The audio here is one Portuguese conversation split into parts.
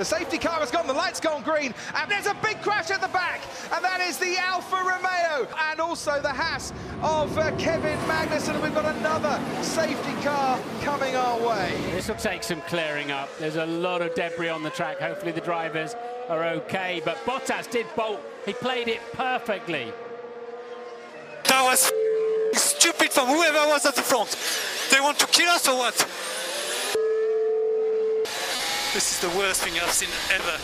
The safety car has gone, the light's gone green, and there's a big crash at the back, and that is the Alfa Romeo, and also the Haas of uh, Kevin Magnussen, and we've got another safety car coming our way. This will take some clearing up. There's a lot of debris on the track. Hopefully the drivers are okay, but Bottas did bolt. He played it perfectly. That was stupid from whoever was at the front. They want to kill us or what? This is the worst thing I've seen ever.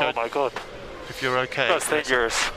Oh my god. If you're okay. That's dangerous.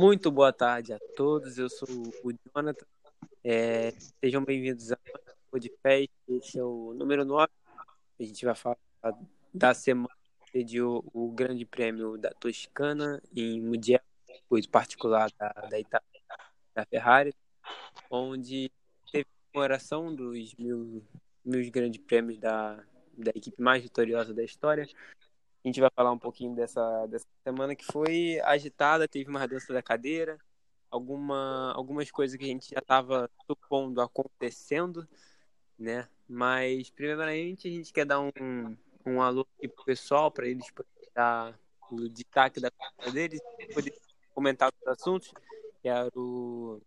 Muito boa tarde a todos. Eu sou o Jonathan. É, sejam bem-vindos ao podcast. Esse é o número 9. A gente vai falar da semana que pediu o Grande Prêmio da Toscana em Mugello, coisa particular da, da Itália, da Ferrari, onde teve a comemoração dos mil, mil grandes prêmios da, da equipe mais vitoriosa da história. A gente vai falar um pouquinho dessa, dessa semana que foi agitada, teve uma dança da cadeira, alguma, algumas coisas que a gente já estava supondo acontecendo, né? Mas, primeiramente, a gente quer dar um, um alô aqui pro pessoal, para eles poderem dar o destaque da conta deles, poder comentar os assuntos. Quero,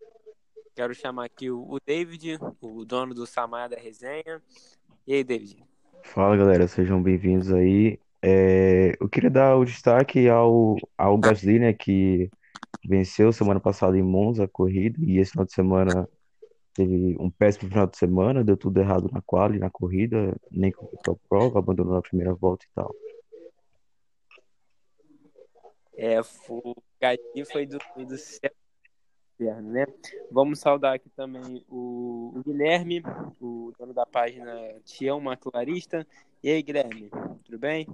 quero chamar aqui o, David, o dono do Samaya da resenha. E aí, David? Fala galera, sejam bem-vindos aí. É, eu queria dar o destaque ao, ao Gasly, né, que venceu semana passada em Monza a corrida e esse final de semana teve um péssimo final de semana, deu tudo errado na quali, na corrida, nem completou a prova, abandonou na primeira volta e tal. É, o Gasly foi do, do céu, né? Vamos saudar aqui também o, Guilherme, o dono da página Tião Macularista. E aí, Guilherme, tudo bem?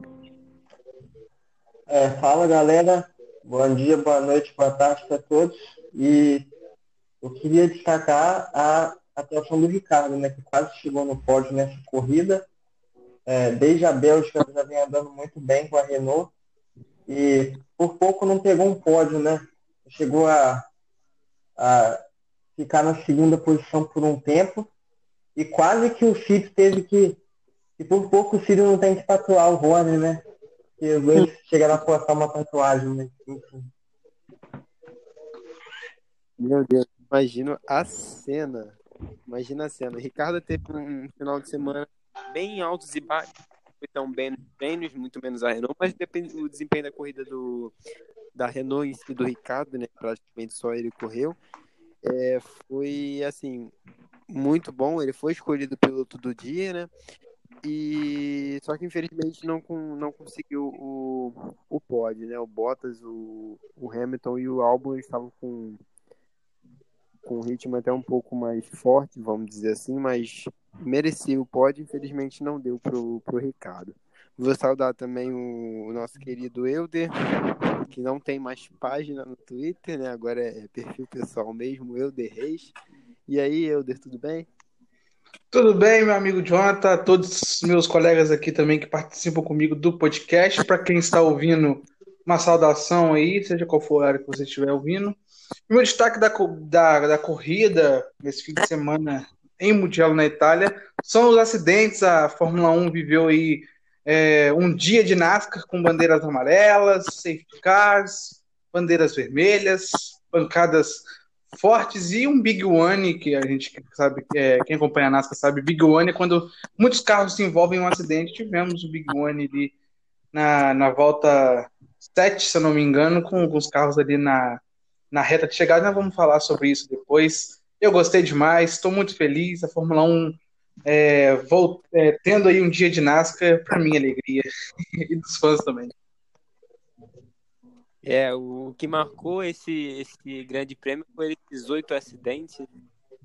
É, fala galera, bom dia, boa noite, boa tarde para todos. E eu queria destacar a atuação do Ricardo, né, que quase chegou no pódio nessa corrida. É, desde a Bélgica já vem andando muito bem com a Renault e por pouco não pegou um pódio, né? Chegou a, a ficar na segunda posição por um tempo e quase que o Chip teve que e por pouco o Ciro não tem que tatuar o Rony, né? Porque os dois chegaram a postar uma tatuagem, né? Enfim. Meu Deus, imagino a cena. Imagina a cena. O Ricardo teve um final de semana bem altos e baixos. Foi tão bem treinos, muito menos a Renault, mas depende do desempenho da corrida do, da Renault si do Ricardo, né? Praticamente só ele correu. É, foi assim, muito bom. Ele foi escolhido piloto do dia, né? E só que infelizmente não, não conseguiu o, o pódio, né? O Bottas, o, o Hamilton e o Albon estavam com, com um ritmo até um pouco mais forte, vamos dizer assim, mas merecia o pódio, infelizmente não deu pro, pro Ricardo. Vou saudar também o, o nosso querido Euder, que não tem mais página no Twitter, né? Agora é perfil pessoal mesmo, Euder Reis. E aí, Euder, tudo bem? Tudo bem, meu amigo Jonathan, todos os meus colegas aqui também que participam comigo do podcast. Para quem está ouvindo, uma saudação aí, seja qual for a área que você estiver ouvindo. O meu destaque da, da, da corrida nesse fim de semana em Mugello, na Itália, são os acidentes. A Fórmula 1 viveu aí é, um dia de NASCAR com bandeiras amarelas, safety cars, bandeiras vermelhas, pancadas fortes e um Big One, que a gente sabe, é, quem acompanha a NASCAR sabe, Big One é quando muitos carros se envolvem em um acidente. Tivemos o Big One ali na, na volta 7, se eu não me engano, com, os carros ali na, na reta de chegada. Nós vamos falar sobre isso depois. Eu gostei demais, estou muito feliz. A Fórmula 1 é, vou, é, tendo aí um dia de NASCAR, para minha alegria e dos fãs também. É, o que marcou esse, esse grande prêmio foi esses oito acidentes,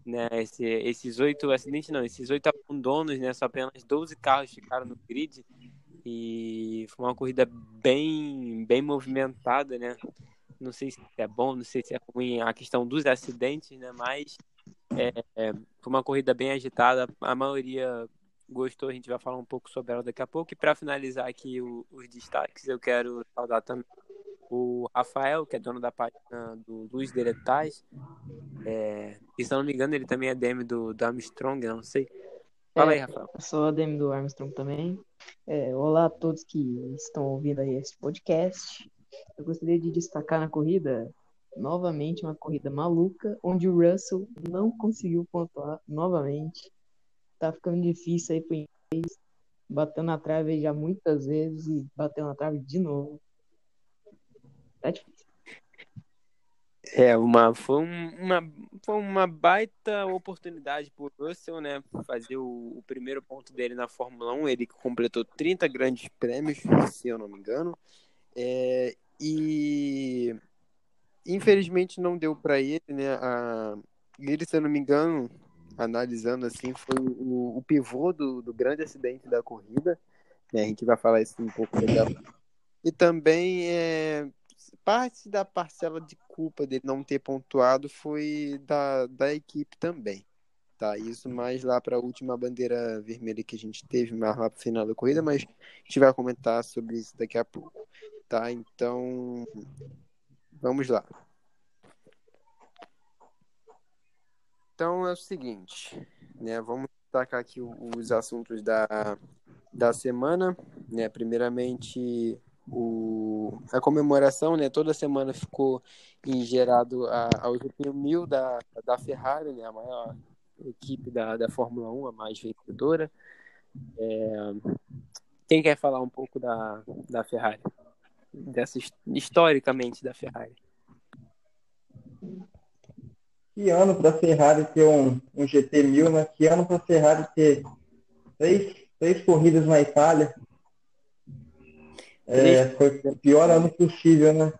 né? Esse, esses oito acidentes, não, esses oito abandonos, né? Só apenas 12 carros ficaram no grid e foi uma corrida bem, bem movimentada, né? Não sei se é bom, não sei se é ruim a questão dos acidentes, né? Mas é, foi uma corrida bem agitada, a maioria gostou, a gente vai falar um pouco sobre ela daqui a pouco. E para finalizar aqui o, os destaques, eu quero saudar também o Rafael, que é dono da página do Luz Deletais. É, e se não me engano, ele também é DM do, do Armstrong, não sei. Fala é, aí, Rafael. Eu sou DM do Armstrong também. É, olá a todos que estão ouvindo aí esse podcast. Eu gostaria de destacar na corrida, novamente, uma corrida maluca, onde o Russell não conseguiu pontuar novamente. Tá ficando difícil aí pro inglês. Bateu na trave já muitas vezes e bateu na trave de novo. Tá difícil. É, uma, foi, uma, foi uma baita oportunidade para o Russell, né? Fazer o, o, primeiro ponto dele na Fórmula 1. Ele completou 30 grandes prêmios, se eu não me engano. É, e infelizmente não deu para ele, né? A, ele, se eu não me engano, analisando assim, foi o, o pivô do, do grande acidente da corrida. Né? A gente vai falar isso um pouco legal. E também é, parte da parcela de culpa dele não ter pontuado foi da, da equipe também. Tá, isso mais lá para a última bandeira vermelha que a gente teve, mais lá para o final da corrida, mas a gente vai comentar sobre isso daqui a pouco. Tá, então vamos lá. Então é o seguinte, né? Vamos destacar aqui os assuntos da, da semana, né? Primeiramente, o, a comemoração, né? Toda semana ficou gerado a, ao GP 1000 da, da Ferrari, né? A maior equipe da, da Fórmula 1, a mais vencedora. É, quem quer falar um pouco da, da Ferrari? Dessa, historicamente da Ferrari. Que ano para a Ferrari ter um, um GT 1000, né? Que ano para a Ferrari ter três, três corridas na Itália? É, foi o pior ano possível, né?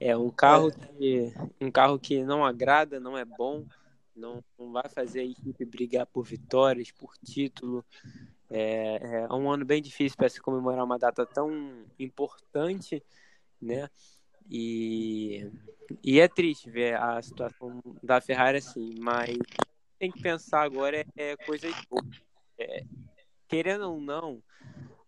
É um carro que um carro que não agrada, não é bom, não, não vai fazer a equipe brigar por vitórias, por título. É, é um ano bem difícil para se comemorar uma data tão importante, né? E, e é triste ver a situação da Ferrari assim, mas tem que pensar agora é, é coisa de é, querendo ou não,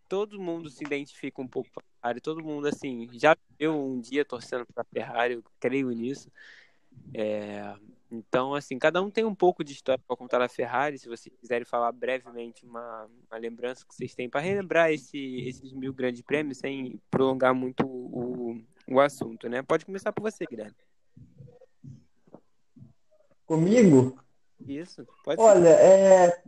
todo mundo se identifica um pouco com a Ferrari, todo mundo, assim, já viu um dia torcendo para a Ferrari, eu creio nisso. É, então, assim, cada um tem um pouco de história para contar da Ferrari. Se vocês quiserem falar brevemente uma, uma lembrança que vocês têm para relembrar esse, esses mil grandes prêmios, sem prolongar muito o, o assunto, né? Pode começar por você, Guilherme. Comigo? Isso, pode Olha, ser. é,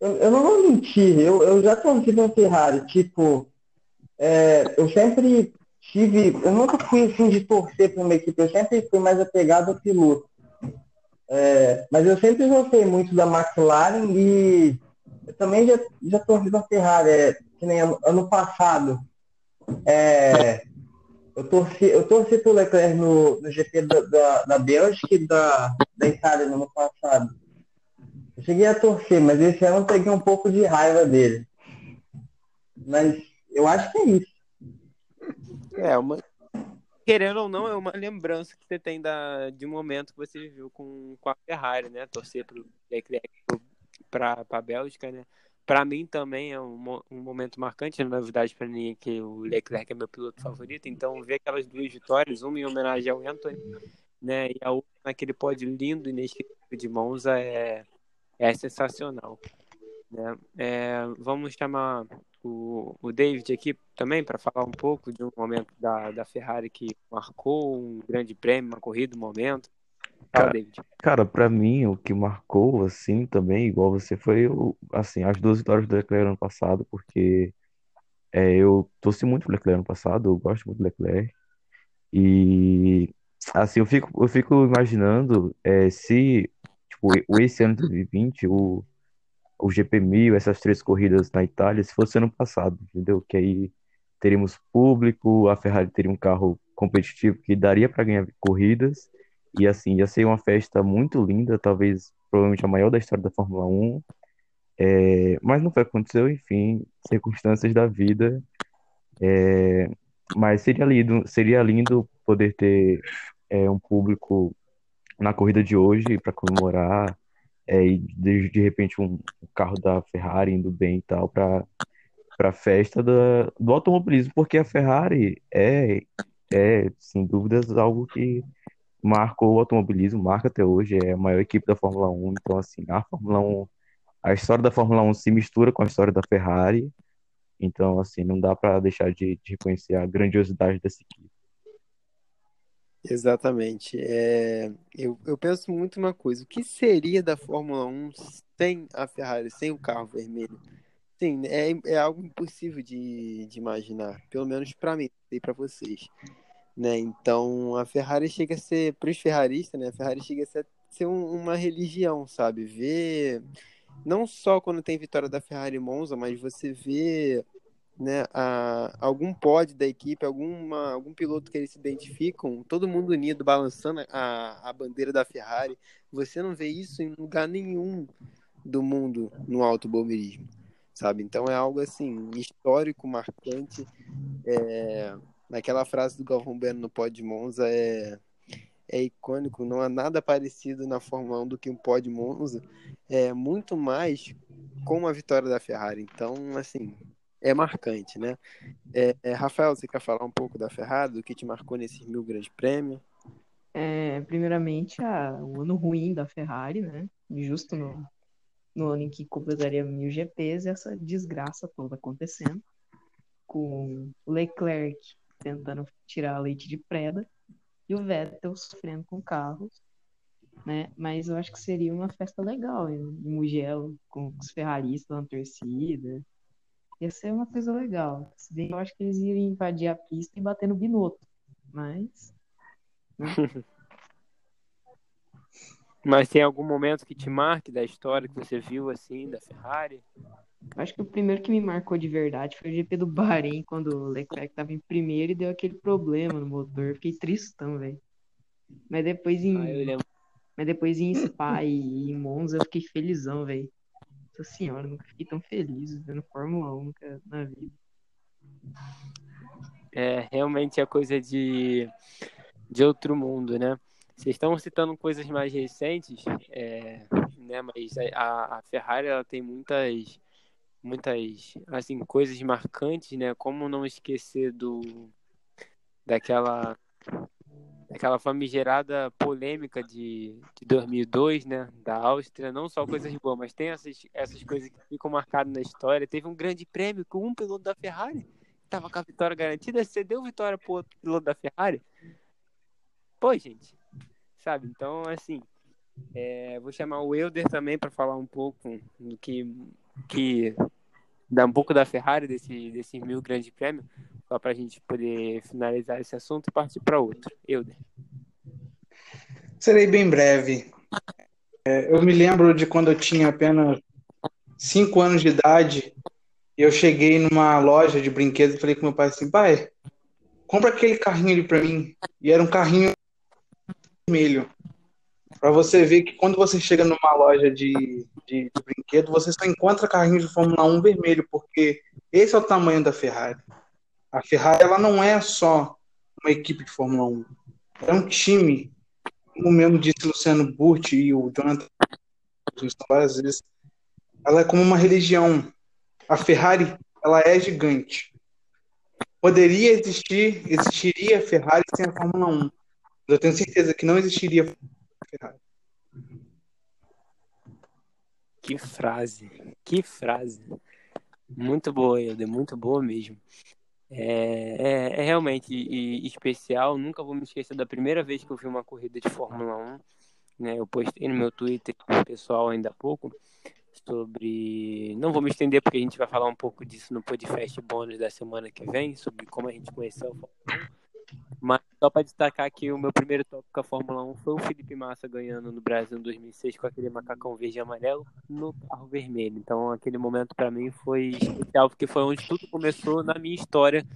eu, eu não vou mentir, eu, eu já torci na Ferrari, tipo, é, eu sempre tive, eu nunca fui assim de torcer para uma equipe, eu sempre fui mais apegado ao piloto. É, mas eu sempre gostei muito da McLaren e eu também já, já torci na Ferrari, é, que nem ano, ano passado. É, eu torci, eu torci pro Leclerc no, no GP da, da, da Bélgica e da, da Itália no ano passado. Eu cheguei a torcer, mas esse ano eu peguei um pouco de raiva dele. Mas eu acho que é isso. É, uma. Querendo ou não, é uma lembrança que você tem da, de um momento que você viveu com, com a Ferrari, né? Torcer Leclerc para a Bélgica, né? Para mim também é um, um momento marcante, na novidade para mim é que o Leclerc é meu piloto favorito, então ver aquelas duas vitórias, uma em homenagem ao Anthony, né, e a outra naquele pódio lindo e inesquecível de Monza é, é sensacional. Né? É, vamos chamar o, o David aqui também para falar um pouco de um momento da, da Ferrari que marcou um grande prêmio, uma corrida, um momento. Fala, Cara, David. cara, para mim o que marcou assim também, igual você, foi o, assim, as duas vitórias do Leclerc ano passado, porque é, eu torci muito pro Leclerc ano passado, eu gosto muito do Leclerc. E assim, eu fico, eu fico imaginando é, se tipo, esse ano de 2020, o, o GP1000, essas três corridas na Itália, se fosse ano passado, entendeu? Que aí teríamos público, a Ferrari teria um carro competitivo que daria para ganhar corridas, e assim, ia ser uma festa muito linda, talvez provavelmente a maior da história da Fórmula 1. É, mas não foi o que aconteceu, enfim, circunstâncias da vida. É, mas seria lindo, seria lindo poder ter é, um público na corrida de hoje para comemorar, é, e de, de repente um, carro da Ferrari indo bem e tal para para a festa da, do automobilismo, porque a Ferrari é, é, sem dúvidas, algo que marcou o automobilismo, marca até hoje, é a maior equipe da Fórmula 1, então assim, a Fórmula 1, a história da Fórmula 1 se mistura com a história da Ferrari, então assim, não dá para deixar de, de reconhecer a grandiosidade dessa equipe. Exatamente. É, eu, eu penso muito uma coisa: o que seria da Fórmula 1 sem a Ferrari, sem o carro vermelho? Sim, é, é algo impossível de, de imaginar, pelo menos para mim e para vocês. Né? Então, a Ferrari chega a ser, para os ferraristas, né? A Ferrari chega a ser, ser um- uma religião, sabe? Ver, não só quando tem vitória da Ferrari Monza, mas você vê né, a, algum pod da equipe, alguma, algum piloto que eles se identificam, todo mundo unido, balançando a, a bandeira da Ferrari. Você não vê isso em lugar nenhum do mundo no automobilismo, sabe? Então é algo assim, histórico, marcante. É, naquela frase do Galvão Bueno no pod de Monza é, é icônico, não há nada parecido na Fórmula 1 do que um pod Monza, é muito mais com a vitória da Ferrari. Então, assim, é marcante, né? É, é, Rafael, você quer falar um pouco da Ferrari, do que te marcou nesses mil grandes prêmios? É, primeiramente, a, o ano ruim da Ferrari, né? Justo no, no ano em que completaria mil GPs, essa desgraça toda acontecendo, com o Leclerc tentando tirar leite de preda e o Vettel sofrendo com carros, né? Mas eu acho que seria uma festa legal em, em Mugello, com os ferraristas na torcida. Ia ser uma coisa legal. Se bem que eu acho que eles iriam invadir a pista e bater no Binotto, mas né? Mas tem algum momento que te marque da história que você viu assim, da Ferrari? Acho que o primeiro que me marcou de verdade foi o GP do Bahrein, quando o Leclerc tava em primeiro e deu aquele problema no motor. Fiquei tristão, velho. Mas depois em, Ah, mas depois em Spa e em Monza eu fiquei felizão, velho. Nossa senhora, nunca fiquei tão feliz vendo Fórmula 1 nunca na vida. É, realmente é coisa de, de outro mundo, né? Vocês estão citando coisas mais recentes, é, né? Mas a, a Ferrari ela tem muitas, muitas, assim, coisas marcantes, né? Como não esquecer do daquela daquela famigerada polêmica de, de 2002, né? Da Áustria, não só coisas boas, mas tem essas, essas coisas que ficam marcadas na história. Teve um grande prêmio com um piloto da Ferrari tava com a vitória garantida, você deu vitória pro outro piloto da Ferrari? Pô, gente, sabe? Então, assim, é, vou chamar o Elder também para falar um pouco do que, que dá um pouco da Ferrari, desse, desse mil grande prêmio, só para a gente poder finalizar esse assunto e partir para outro. Elder. Serei bem breve. É, eu me lembro de quando eu tinha apenas 5 anos de idade eu cheguei numa loja de brinquedos e falei com meu pai assim, pai, compra aquele carrinho ali pra mim. E era um carrinho vermelho. Pra você ver que quando você chega numa loja de, de, de brinquedo, você só encontra carrinho de Fórmula 1 vermelho, porque esse é o tamanho da Ferrari. A Ferrari ela não é só uma equipe de Fórmula 1. É um time, como mesmo disse Luciano Burti e o Jonathan várias vezes, ela é como uma religião. A Ferrari, ela é gigante. Poderia existir, existiria a Ferrari sem a Fórmula 1. Mas eu tenho certeza que não existiria a Ferrari. Que frase, que frase. Muito boa, Elder, muito boa mesmo. É, é, é realmente e- especial. Nunca vou me esquecer da primeira vez que eu vi uma corrida de Fórmula 1. né? Eu postei no meu Twitter pessoal ainda há pouco sobre. Não vou me estender porque a gente vai falar um pouco disso no podcast bônus da semana que vem, sobre como a gente conheceu a Fórmula 1. Mas só para destacar que o meu primeiro tópico com a Fórmula 1 foi o Felipe Massa ganhando no Brasil em 2006 com aquele macacão verde e amarelo no carro vermelho. Então aquele momento para mim foi especial porque foi onde tudo começou na minha história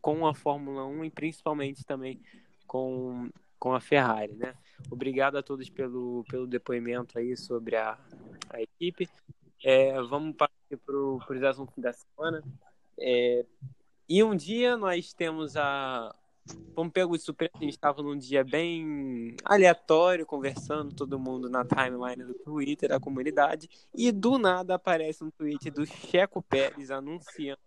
com a Fórmula 1 e principalmente também com, com a Ferrari, né? Obrigado a todos pelo, pelo depoimento aí sobre a, a equipe. É, vamos partir para os assuntos da semana. É, e um dia nós temos a. Vamos pegar de surpresa, a gente estava num dia bem aleatório, conversando, todo mundo na timeline do Twitter, da comunidade, e do nada aparece um tweet do Checo Pérez anunciando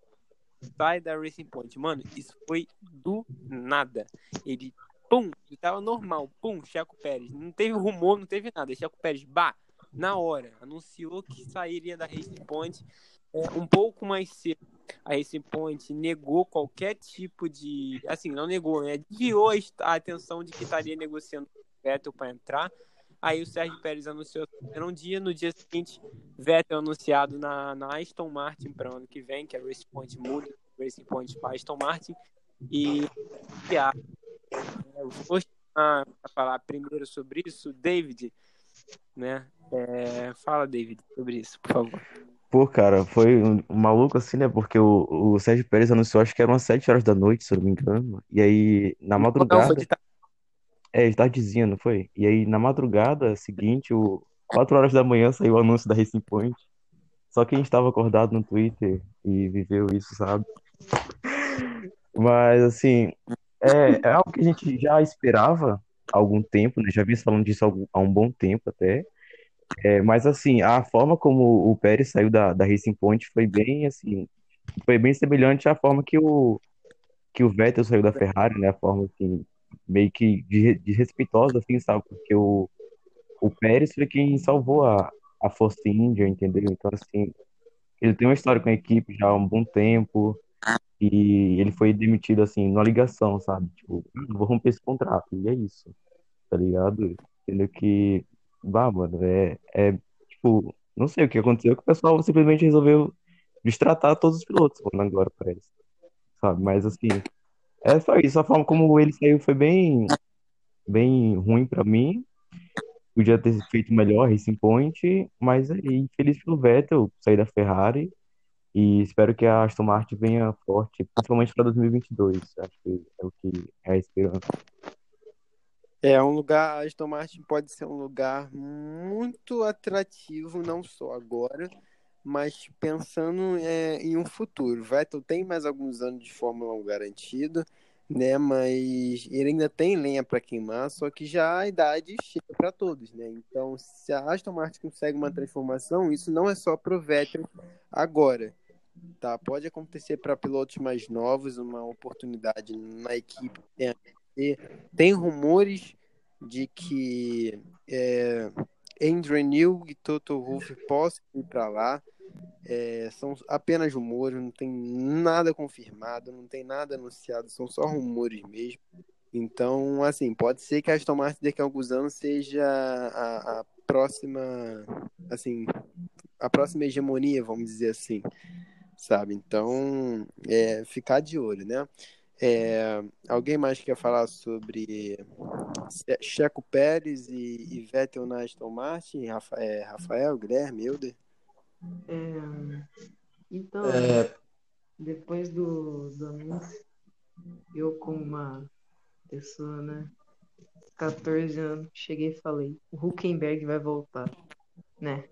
sai da Racing Point. Mano, isso foi do nada. Ele, pum, ele tava normal, pum, Checo Pérez. Não teve rumor, não teve nada. Checo Pérez, bah, na hora, anunciou que sairia da Racing Point é, um pouco mais cedo. A Racing Point negou qualquer tipo de. Assim, não negou, né? Desviou a atenção de que estaria negociando o Vettel para entrar. Aí o Sérgio Pérez anunciou era um dia, no dia seguinte, Vettel anunciado na, na Aston Martin para o ano que vem, que a Racing Point muda, Racing Point para Aston Martin. E, a, é, vou chamar para falar primeiro sobre isso, David, né? É, fala, David, sobre isso, por favor. Pô, cara, foi um, um maluco assim, né? Porque o, o Sérgio Pérez anunciou, acho que eram umas 7 horas da noite, se eu não me engano. E aí, na Não, madrugada. foi de tarde. É, de tardezinha, não foi? E aí, na madrugada seguinte, o 4 horas da manhã, saiu o anúncio da Racing Point. Só quem estava acordado no Twitter e viveu isso, sabe? Mas, assim, é, é algo que a gente já esperava há algum tempo, né? Já vinha falando disso há algum- há um bom tempo até. É, mas, assim, a forma como o Pérez saiu da, da Racing Point foi bem, assim, foi bem semelhante à forma que o, que o Vettel saiu da Ferrari, né? A forma, assim, meio que de- desrespeitosa, assim, sabe? Porque o, o Pérez foi quem salvou a, a Force India, entendeu? Então, assim, ele tem uma história com a equipe já há um bom tempo e ele foi demitido, assim, numa ligação, sabe? Tipo, "Ah, vou romper esse contrato, e é isso, tá ligado? Entendeu que, bah, mano, é, é, tipo, não sei o que aconteceu, que o pessoal simplesmente resolveu destratar todos os pilotos, mano, agora parece, sabe? Mas, assim, é só isso, a forma como ele saiu foi bem, bem ruim pra mim, podia ter feito melhor Racing Point, mas aí, feliz pelo Vettel sair da Ferrari e espero que a Aston Martin venha forte, principalmente para 2022. Acho que é o que é a esperança. É um lugar, Aston Martin pode ser um lugar muito atrativo, não só agora, mas pensando é, em um futuro. Vettel tem mais alguns anos de Fórmula 1 garantido, né? Mas ele ainda tem lenha para queimar, só que já a idade chega para todos, né? Então, se a Aston Martin consegue uma transformação, isso não é só pro Vettel agora. Tá, pode acontecer para pilotos mais novos uma oportunidade na equipe. Tem, tem rumores de que é, Andrew New e Toto Wolff possam ir para lá. É, são apenas rumores, não tem nada confirmado, não tem nada anunciado, são só rumores mesmo. Então, assim, pode ser que a Aston Martin daqui a alguns anos seja a, a próxima, assim, a próxima hegemonia, vamos dizer assim, sabe? Então, é, ficar de olho, né? É, alguém mais quer falar sobre Checo Pérez e, e Vettel na Aston Martin? Rafael, é, Rafael Guilherme, Euder? É, então, É. depois do, do anúncio, eu como uma pessoa, né, 14 anos, cheguei e falei, o Huckenberg vai voltar, né?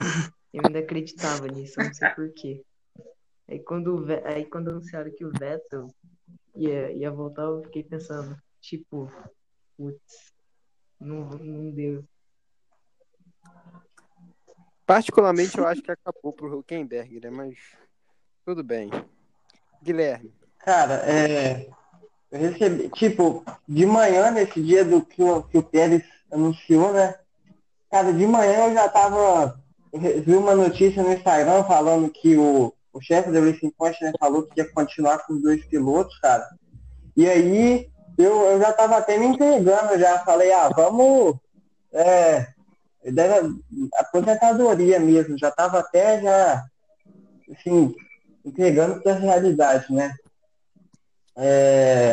Eu ainda acreditava nisso, não sei porquê. Aí quando, aí quando anunciaram que o Vettel ia, ia voltar, eu fiquei pensando, tipo, putz, não, não deu. Particularmente, eu acho que acabou pro Huckenberg, né? Mas tudo bem. Guilherme. Cara, é. Eu recebi, tipo, de manhã, nesse dia do que o, que o Pérez anunciou, né? Cara, de manhã eu já tava. Eu vi uma notícia no Instagram falando que o, o chefe da Racing Point né, falou que ia continuar com os dois pilotos, cara. E aí eu, eu já tava até me entregando, já falei, ah, vamos, é, aposentadoria mesmo, já estava até já, assim, entregando para a realidade, né? É,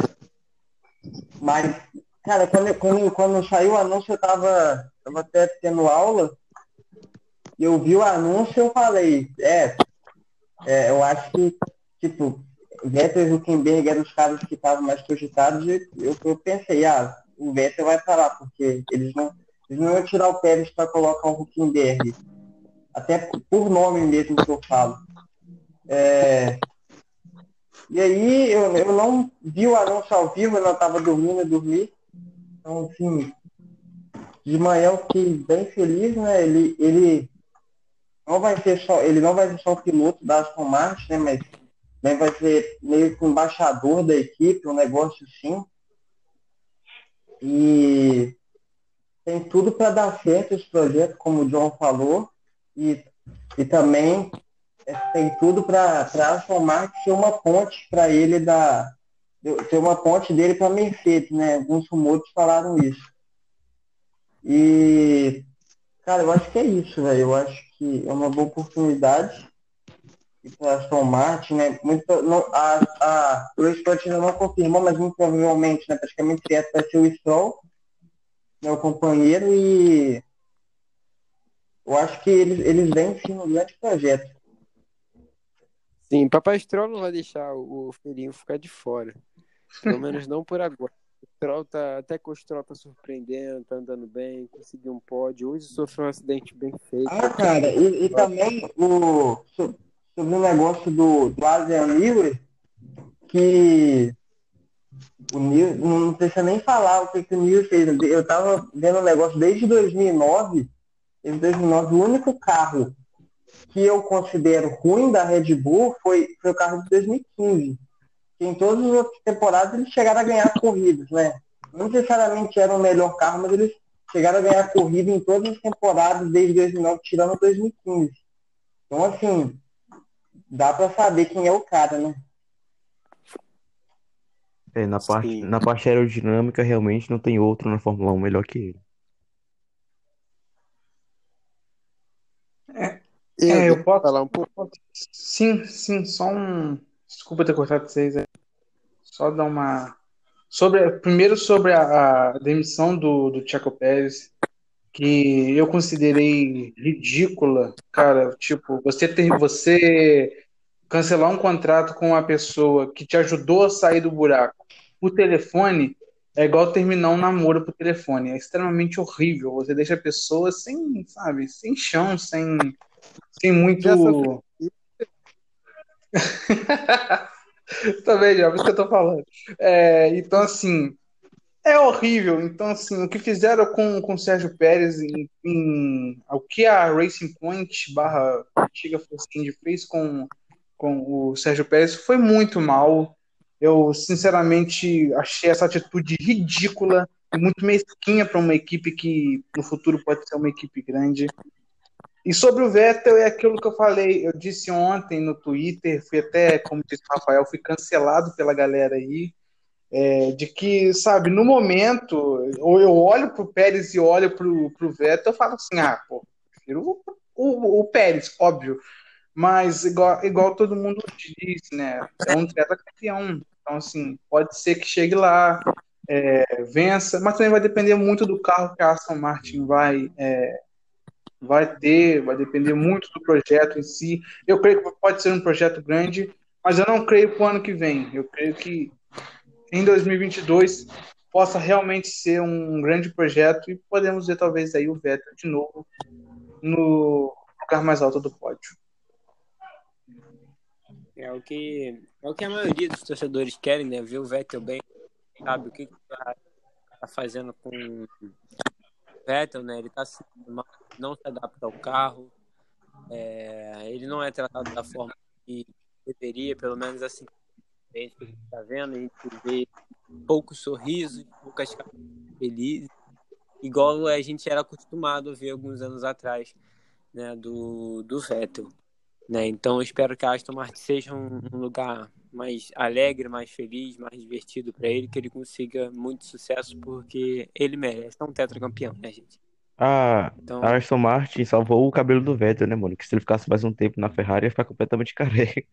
mas, cara, quando, quando, quando saiu o anúncio, eu tava, tava até tendo aula, eu vi o anúncio eu falei, é, é eu acho que, tipo, Vettel e Huckenberg eram os caras que estavam mais cogitados, e eu, eu pensei, ah, o Vettel vai falar, porque eles não, eles não iam tirar o Pérez para colocar o Huckenberg. Até por nome mesmo que eu falo. É, e aí eu, eu não vi o anúncio ao vivo, eu não estava dormindo, eu dormi. Então, assim, de manhã eu fiquei bem feliz, né? Ele, ele não vai ser só, ele não vai ser só o piloto da Aston Martin, né? Mas também vai ser meio que embaixador da equipe, um negócio assim. E tem tudo para dar certo esse projeto, como o John falou, e, e também é, tem tudo para Aston Martin ser uma ponte para ele da ter uma ponte dele para Mercedes, né? Alguns rumores falaram isso. E cara, eu acho que é isso, velho. Eu acho que é uma boa oportunidade para Aston Martin, né? Muito, não, a, a, o Scott ainda não confirmou, mas muito provavelmente, né? Praticamente certo vai ser o Stroll meu companheiro, e eu acho que eles, eles vêm sim um grande projeto. Sim, Papai Stroll não vai deixar o filhinho ficar de fora. Pelo menos não por agora. O Stroll tá, até que o Stroll tá surpreendendo, tá andando bem, conseguiu um pódio. Hoje sofreu um acidente bem feito. Ah, cara, e, e também o, sobre o negócio do, do Adrian Miller, que o Nil, não precisa nem falar o que, que o Nil fez. Eu tava vendo um negócio desde 2009. Desde 2009, o único carro que eu considero ruim da Red Bull foi, foi o carro de 2015. Em todas as outras temporadas eles chegaram a ganhar corridas, né? Não necessariamente era o melhor carro, mas eles chegaram a ganhar corrida em todas as temporadas desde 2009, tirando 2015. Então, assim, dá para saber quem é o cara, né? É, na parte, na parte aerodinâmica, realmente não tem outro na Fórmula 1 melhor que ele. É, é eu posso falar um pouco? Sim, sim, só um. Desculpa ter cortado vocês. Só dar uma. Sobre, primeiro sobre a, a demissão do, do Checo Pérez, que eu considerei ridícula, cara. Tipo, você ter, você cancelar um contrato com uma pessoa que te ajudou a sair do buraco por telefone é igual terminar um namoro por telefone. É extremamente horrível. Você deixa a pessoa sem, sabe, sem chão, sem, sem muito. Também, já, é isso que eu tô falando. É, então, assim, é horrível. Então, assim, o que fizeram com, com o Sérgio Pérez, em, em o que a Racing Point barra antiga Force fez com, com o Sérgio Pérez foi muito mal. Eu, sinceramente, achei essa atitude ridícula muito mesquinha para uma equipe que no futuro pode ser uma equipe grande. E sobre o Vettel, é aquilo que eu falei, eu disse ontem no Twitter, fui até, como disse o Rafael, fui cancelado pela galera aí, é, de que, sabe, no momento, ou eu olho pro Pérez e olho pro, pro Vettel, eu falo assim, ah, pô, prefiro o, o, o Pérez, óbvio, mas, igual, igual todo mundo diz, né? É um atleta campeão. Então, assim, pode ser que chegue lá, é, vença, mas também vai depender muito do carro que a Aston Martin vai, é, vai ter, vai depender muito do projeto em si. Eu creio que pode ser um projeto grande, mas eu não creio para o ano que vem. Eu creio que em 2022 possa realmente ser um grande projeto e podemos ver talvez aí o Vettel de novo no lugar mais alto do pódio. É o que é o que a maioria dos torcedores querem, né? Ver o Vettel bem, sabe o que, que tá, tá fazendo com o Vettel, né? Ele tá não se adapta ao carro, é, ele não é tratado da forma que deveria, pelo menos assim que a gente tá vendo, a gente vê poucos sorrisos, poucas caras felizes, igual a gente era acostumado a ver alguns anos atrás, né, do, do Vettel. Né? Então eu espero que a Aston Martin seja um, um lugar mais alegre, mais feliz, mais divertido para ele, que ele consiga muito sucesso, porque ele merece. É um tetracampeão, né, gente? A, Então, a Aston Martin salvou o cabelo do Vettel, né, mano? Que se ele ficasse mais um tempo na Ferrari, ia ficar completamente careca.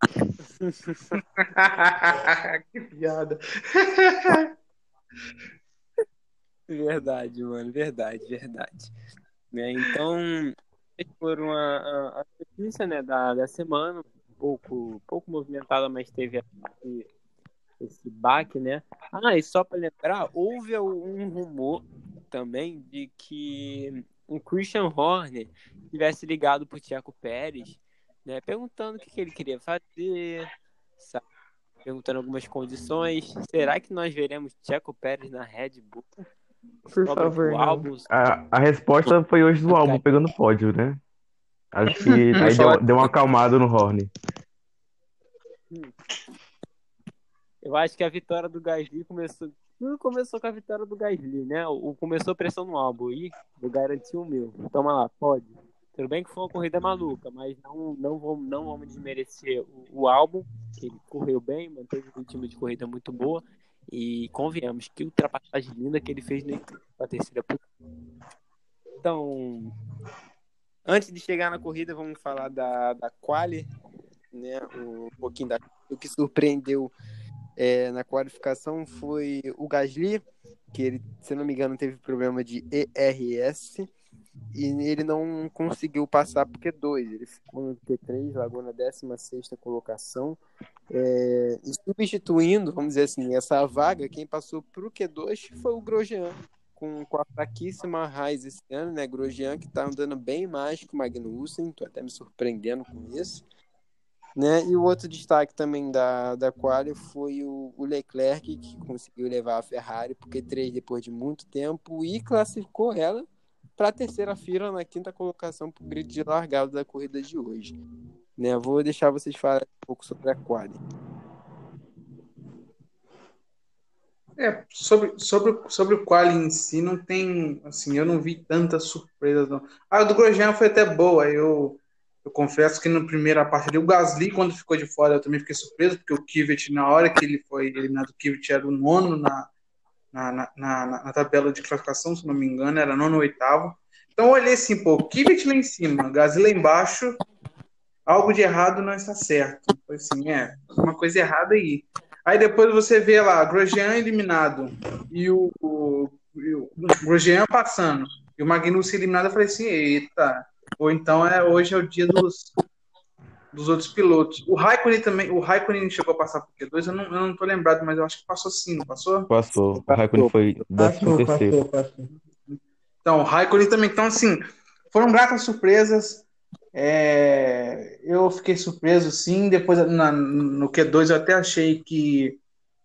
que piada. verdade, mano, verdade, verdade. Né? Então, foram a, a, a notícia né, da, da semana, um pouco, pouco movimentada, mas teve esse, esse baque, né? Ah, e só para lembrar, houve um rumor também de que o Christian Horner tivesse ligado pro Tiago Pérez, né? Perguntando o que, que ele queria fazer, sabe? Perguntando algumas condições. Será que nós veremos Tiago Pérez na Red Bull? Por Sobre favor? A, a resposta foi hoje do álbum pegando pódio, né? Acho que aí deu, deu uma acalmada no Horn. Eu acho que a vitória do Gasly começou. Tudo começou com a vitória do Gasly, né? O começou pressão no álbum e vou garantir o meu. Toma lá, pode. Tudo bem que foi uma corrida maluca, mas não, não, vamos, não vamos desmerecer o, o álbum, que ele correu bem, manteve um ritmo de corrida muito boa. E convenhamos que ultrapassagem linda que ele fez na terceira. Então, antes de chegar na corrida, vamos falar da, da quali, né? Um pouquinho da, do que surpreendeu é, na qualificação foi o Gasly, que ele, se não me engano, teve problema de ERS e ele não conseguiu passar pro Q2. Ele ficou no Q3, largou na 16 colocação. É, e substituindo, vamos dizer assim, essa vaga, quem passou pro Q2 foi o Grosjean, com, com a fraquíssima Raiz esse ano, né? Grosjean que tá andando bem mais que o Magnussen, tô até me surpreendendo com isso. Né? E o outro destaque também da, da quali foi o, o Leclerc, que conseguiu levar a Ferrari o Q3 depois de muito tempo e classificou ela para a terceira fila na quinta colocação para o grid de largada da corrida de hoje. Né? Vou deixar vocês falarem um pouco sobre a quali. É, sobre, sobre, sobre o quali em si, não tem, assim, eu não vi tantas surpresas, não. A do Grosjean foi até boa, eu, eu confesso que na primeira parte ali, o Gasly, quando ficou de fora, eu também fiquei surpreso, porque o Kivet, na hora que ele foi eliminado, o Kivet era o nono na, na, na, na, na tabela de classificação, se não me engano, era nono ou oitavo. Então eu olhei assim, pô, Kivet lá em cima, Gasly lá embaixo, algo de errado não está certo. Foi assim, é, uma coisa errada aí. Aí depois você vê lá, Grosjean eliminado e o, o, o Grosjean passando e o Magnussen eliminado. Eu falei assim, eita. Ou então é hoje é o dia dos, dos outros pilotos. O Raikkonen também, o Raikkonen chegou a passar por Q2, eu não, eu não tô lembrado, mas eu acho que passou sim, não passou? Passou. O Raikkonen foi décimo Passou, terceiro. passou, passou. Então, o Raikkonen também. Então, assim, foram gratas surpresas. É, eu fiquei surpreso, sim. Depois, na- no Q2, eu até achei que,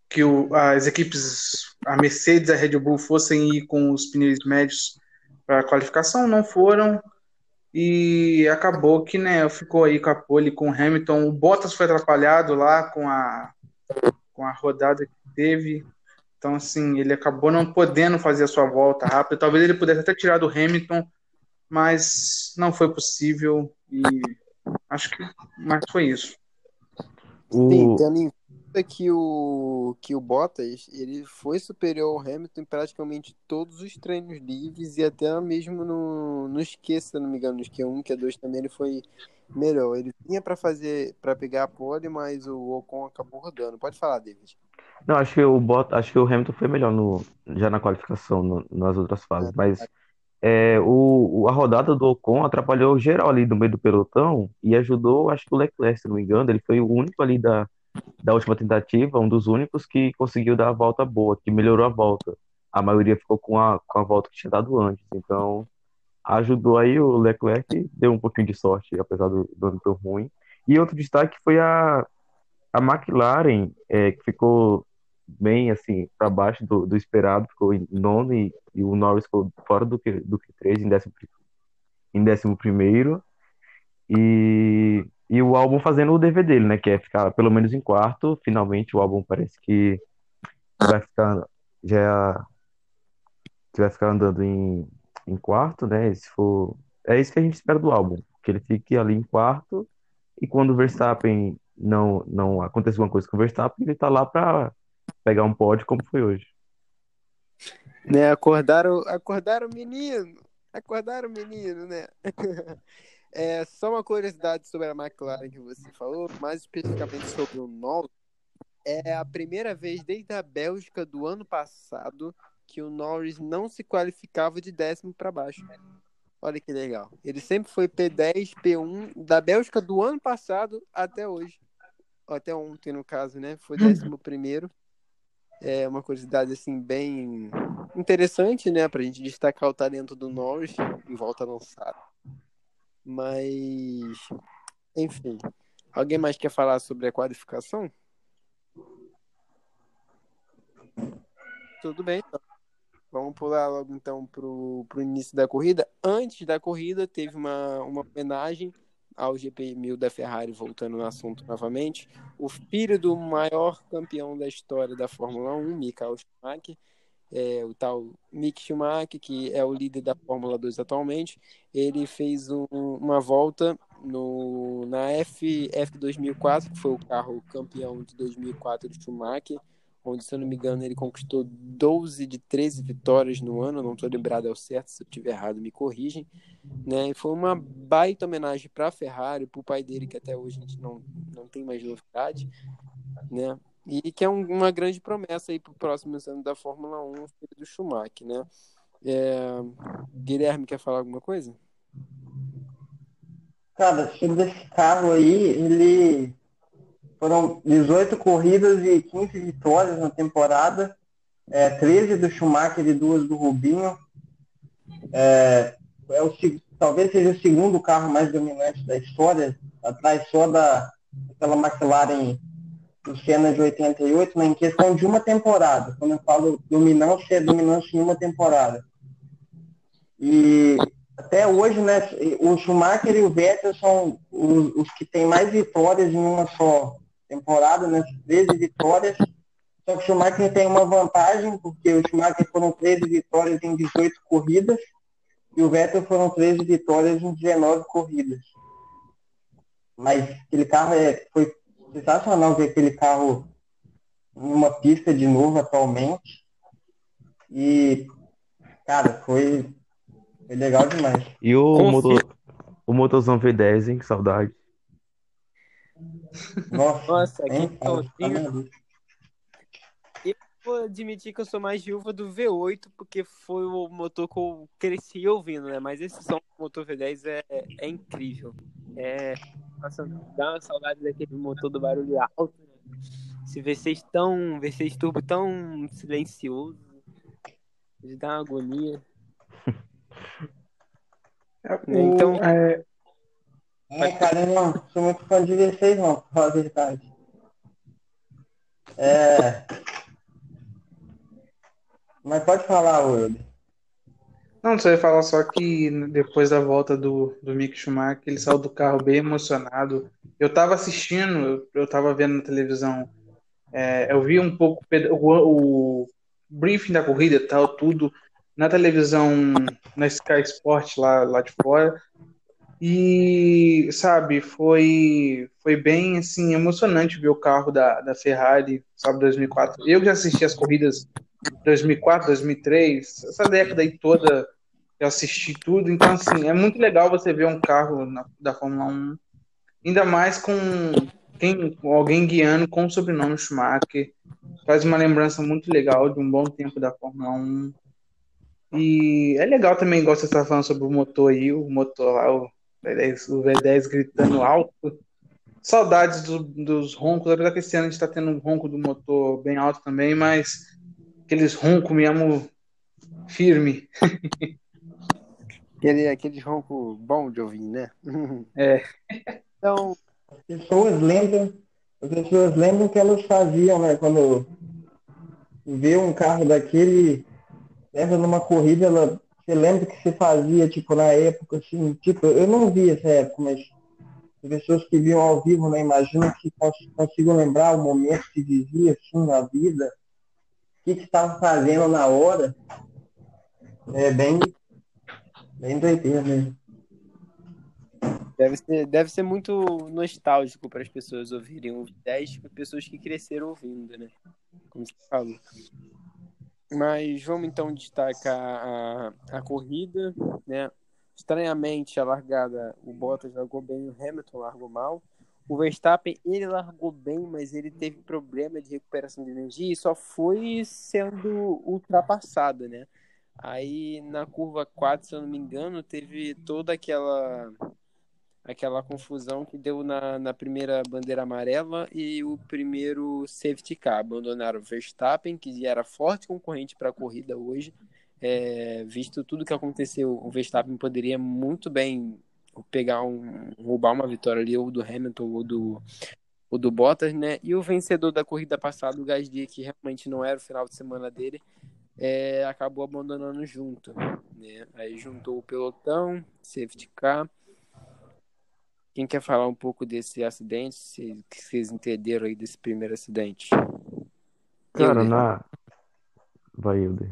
que o- as equipes, a Mercedes e a Red Bull, fossem ir com os pneus médios para a qualificação. Não foram. E acabou que né, ficou aí com a pole com o Hamilton. O Bottas foi atrapalhado lá com a, com a rodada que teve. Então, assim, ele acabou não podendo fazer a sua volta rápida. Talvez ele pudesse até tirar do Hamilton, mas não foi possível. E acho que mas foi isso. Sim, tendo em que o, que o Bottas ele foi superior ao Hamilton em praticamente todos os treinos livres e até mesmo no, no Q, se não me engano, nos Q1, Q2 também ele foi melhor. Ele vinha para fazer, para pegar a pole, mas o Ocon acabou rodando. Pode falar, David. não, acho que o Bot, acho que o Hamilton foi melhor no, já na qualificação, no- nas outras fases, mas é, o, a rodada do Ocon atrapalhou geral ali no meio do pelotão e ajudou, acho que o Leclerc, se não me engano, ele foi o único ali da, da última tentativa, um dos únicos que conseguiu dar a volta boa, que melhorou a volta. A maioria ficou com a, com a volta que tinha dado antes, então ajudou aí o Leclerc, deu um pouquinho de sorte, apesar do, do ano tão ruim. E outro destaque foi a, a McLaren, é, que ficou bem assim para baixo do, do esperado, ficou em nono e, e o Norris ficou fora do que do Q3 em décimo, em décimo primeiro e, e o álbum fazendo o dever dele, né, que é ficar pelo menos em quarto. Finalmente o álbum parece que vai ficar já que vai ficar andando em, em quarto, né? Se for é isso que a gente espera do álbum, que ele fique ali em quarto e quando o Verstappen não não acontece alguma coisa com o Verstappen, ele tá lá para pegar um pódio como foi hoje. Né, acordaram, acordaram o menino. Acordaram o menino, né? É, só uma curiosidade sobre a McLaren que você falou, mais especificamente sobre o Norris. É a primeira vez desde a Bélgica do ano passado que o Norris não se qualificava de décimo para baixo. Olha que legal. Ele sempre foi P10, P1 da Bélgica do ano passado até hoje. Até ontem, no caso, né? Foi décimo primeiro. É uma curiosidade, assim, bem interessante, né? Pra gente destacar o talento do Norris em volta lançada. Mas, enfim. Alguém mais quer falar sobre a qualificação? Tudo bem, então. Vamos pular logo então pro, pro início da corrida. Antes da corrida, teve uma, uma homenagem ao GP 1000 da Ferrari, voltando no assunto novamente. O filho do maior campeão da história da Fórmula 1, Michael Schumacher, é, o tal Mick Schumacher, que é o líder da Fórmula 2 atualmente, ele fez um, uma volta no, na F, F2004, que foi o carro campeão de 2004 de Schumacher, onde, se eu não me engano, ele conquistou 12 de 13 vitórias no ano, não estou lembrado ao certo, se eu estiver errado, me corrigem. Né? E foi uma baita homenagem para a Ferrari, para o pai dele, que até hoje a gente não, não tem mais novidade. Né? E que é um, uma grande promessa aí para o próximo ano da Fórmula 1, do Schumacher, né? É... Guilherme, quer falar alguma coisa? Cara, sobre esse carro aí, ele foram 18 corridas e 15 vitórias na temporada, é, 13 do Schumacher e duas do Rubinho. É, é o, talvez seja o segundo carro mais dominante da história, atrás só da, daquela McLaren Senna de 88, né, em questão de uma temporada. Quando eu falo dominância, é dominância em uma temporada. E até hoje, né, o Schumacher e o Vettel são os, os que têm mais vitórias em uma só temporada, né, 13 vitórias. Só que o Schumacher tem uma vantagem, porque o Schumacher foram 13 vitórias em 18 corridas e o Vettel foram 13 vitórias em 19 corridas. Mas aquele carro é, foi sensacional ver aquele carro em uma pista de novo atualmente. E, cara, foi, foi legal demais. E o, motor, o motorzão V10, hein? Que saudade. Nossa, Nossa que tãozinho. Eu vou admitir que eu sou mais viúva do V8, porque foi o motor que eu cresci ouvindo, né? Mas esse som do motor V10 é, é incrível. É, nossa, dá uma saudade daquele motor do barulho alto. Né? Esse V6 tão. V6 turbo tão silencioso. De dar uma agonia. É, então. É, é cara, não sou muito fã de V6 não, pra falar a verdade. É. Mas pode falar, Will. Não, você falar só que depois da volta do, do Mick Schumacher, ele saiu do carro bem emocionado. Eu tava assistindo, eu, eu tava vendo na televisão, é, eu vi um pouco o, o briefing da corrida e tal, tudo, na televisão, na Sky Sport lá, lá de fora. E, sabe, foi, foi bem, assim, emocionante ver o carro da, da Ferrari, sabe, 2004. Eu já assisti as corridas 2004, 2003, essa década aí toda eu assisti tudo. Então, assim, é muito legal você ver um carro na, da Fórmula 1, ainda mais com, quem, alguém guiando com o sobrenome Schumacher. Faz uma lembrança muito legal de um bom tempo da Fórmula 1. E é legal também, igual você está falando sobre o motor aí, o motor lá, o V10, o V10 gritando alto. Saudades do, dos roncos, apesar que esse ano a gente está tendo um ronco do motor bem alto também, mas aqueles roncos mesmo firme. Aquele, aquele ronco bom de ouvir, né? É. Então. As pessoas lembram, as pessoas lembram que elas faziam, né? Quando vê um carro daquele, lembra numa corrida, ela, você lembra que você fazia, tipo, na época, assim, tipo, eu não vi essa época, mas as pessoas que viam ao vivo, né? Imagina que consigo lembrar o momento que vivia, assim, na vida que estava fazendo na hora, é bem, bem doideira mesmo. Deve ser, deve ser muito nostálgico para as pessoas ouvirem o 10 pessoas que cresceram ouvindo, né? Como você falou. Mas vamos então destacar a, a corrida, né? Estranhamente, a largada, o Bottas largou bem, o Hamilton largou mal. O Verstappen, ele largou bem, mas ele teve problema de recuperação de energia e só foi sendo ultrapassado, né? Aí na curva 4, se eu não me engano, teve toda aquela aquela confusão que deu na, na primeira bandeira amarela e o primeiro safety car. Abandonaram o Verstappen, que era forte concorrente para a corrida hoje. É, visto tudo que aconteceu, o Verstappen poderia muito bem pegar um roubar uma vitória ali ou do Hamilton ou do ou do Bottas, né? E o vencedor da corrida passada, o Gasly, que realmente não era o final de semana dele, é, acabou abandonando junto, né? Aí juntou o pelotão, safety car. Quem quer falar um pouco desse acidente? Se, vocês entenderam aí desse primeiro acidente? Cara, Hilder. na. Vai, Hilder.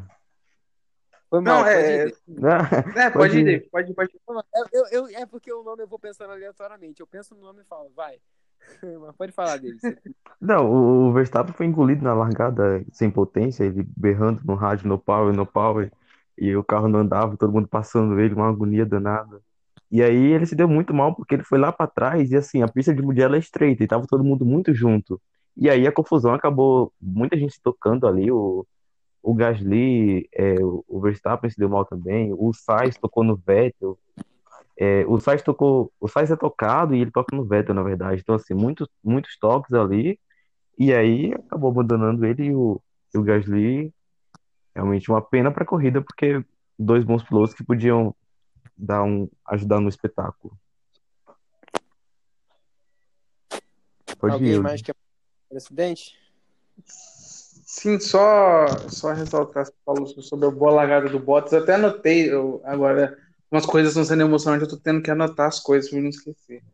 Foi mal, Não, pode é. ir. É, pode Pode ir, pode, pode. Eu, eu, eu- é porque o nome eu vou pensando aleatoriamente. Eu penso no nome e falo, vai. Mas pode falar dele. Não, o o Verstappen foi engolido na largada sem potência, ele berrando no rádio, no power, no power, e o carro não andava, todo mundo passando ele, uma agonia danada. E aí ele se deu muito mal porque ele foi lá pra trás e assim, a pista de Mugello é estreita e tava todo mundo muito junto. E aí a confusão acabou, muita gente se tocando ali, o, o Gasly, é, o Verstappen se deu mal também, o Sainz tocou no Vettel, é, o Sainz tocou, o Sainz é tocado e ele toca no Vettel, na verdade. Então, assim, muitos, muitos toques ali. E aí acabou abandonando ele e o, e o Gasly. Realmente uma pena para a corrida, porque dois bons pilotos que podiam dar um, ajudar no espetáculo. Pode Alguém ir. mais quer falar do acidente? Sim, só, só ressaltar, falou sobre a boa largada do Bottas. Até anotei, eu, agora, umas coisas estão sendo emocionantes, eu tô tendo que anotar as coisas para não esquecer.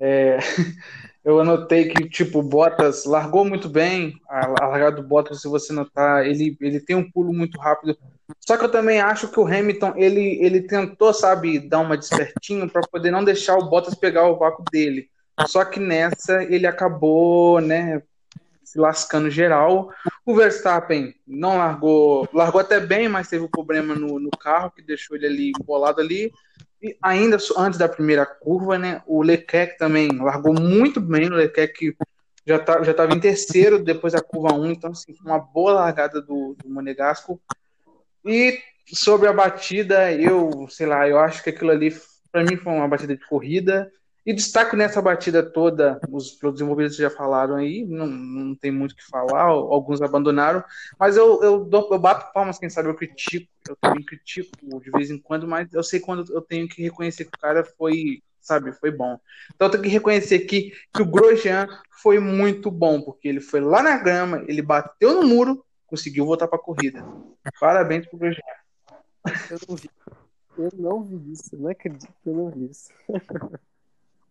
É, eu anotei que, tipo, o Bottas largou muito bem, a, a largada do Bottas, se você notar, ele, ele tem um pulo muito rápido. Só que eu também acho que o Hamilton, ele, ele tentou, sabe, dar uma despertinho para poder não deixar o Bottas pegar o vácuo dele. Só que nessa ele acabou, né, se lascando geral. O Verstappen não largou, largou até bem, mas teve um problema no, no carro que deixou ele ali embolado ali. E ainda antes da primeira curva, né, o Leclerc também largou muito bem, o Leclerc já tá, já estava em terceiro depois da curva 1, então assim, uma boa largada do, do Monegasco. E sobre a batida, eu, sei lá, eu acho que aquilo ali para mim foi uma batida de corrida. E destaco nessa batida toda, os pilotos envolvidos já falaram aí, não, não tem muito o que falar, alguns abandonaram, mas eu, eu, dou, eu bato palmas, quem sabe eu critico, eu também critico de vez em quando, mas eu sei quando eu tenho que reconhecer que o cara foi, sabe, foi bom. Então eu tenho que reconhecer aqui que o Grosjean foi muito bom, porque ele foi lá na grama, ele bateu no muro, conseguiu voltar para a corrida. Parabéns pro Grosjean. Eu não vi. Eu não vi isso. Não acredito que eu não vi isso.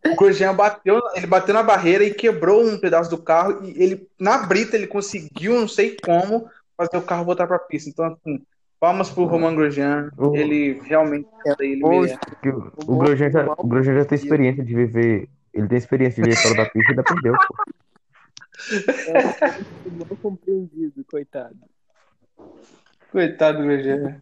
O Grosjean bateu, ele bateu na barreira e quebrou um pedaço do carro e ele na brita ele conseguiu, não sei como, fazer o carro voltar para a pista. Então assim, palmas pro Roman Grosjean, O- ele realmente ele merece. Que o, o Grosjean já, o Grosjean já tem experiência de viver. Ele tem experiência de viver fora da pista e ainda perdeu, pô. É mal compreendido, coitado. Coitado do Grosjean.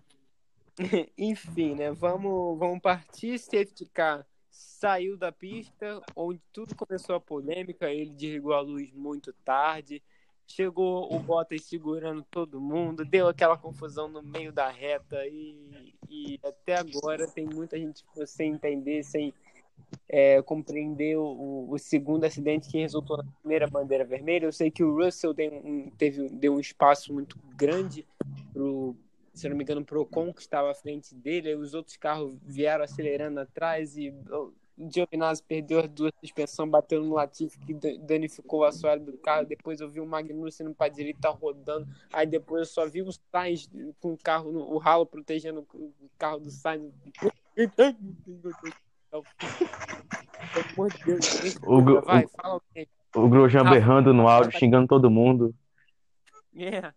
Enfim, né? Vamos, vamos partir. Safety car saiu da pista, onde tudo começou a polêmica. Ele desligou a luz muito tarde. Chegou o Bottas segurando todo mundo, deu aquela confusão no meio da reta e, e até agora tem muita gente sem entender, sem é, compreender o, o segundo acidente que resultou na primeira bandeira vermelha. Eu sei que o Russell deu um, teve, deu um espaço muito grande se não me engano, pro Ocon que estava à frente dele, aí os outros carros vieram acelerando atrás e o Giovinazzi perdeu as duas suspensões, bateu no Latifi que da- danificou o assoalho do carro, depois eu vi o Magnussen no para direita rodando, aí depois eu só vi o Sainz com o carro, o ralo protegendo o carro do Sainz. O vai, o- fala alguém. O Grosjean berrando no áudio, xingando todo mundo. É.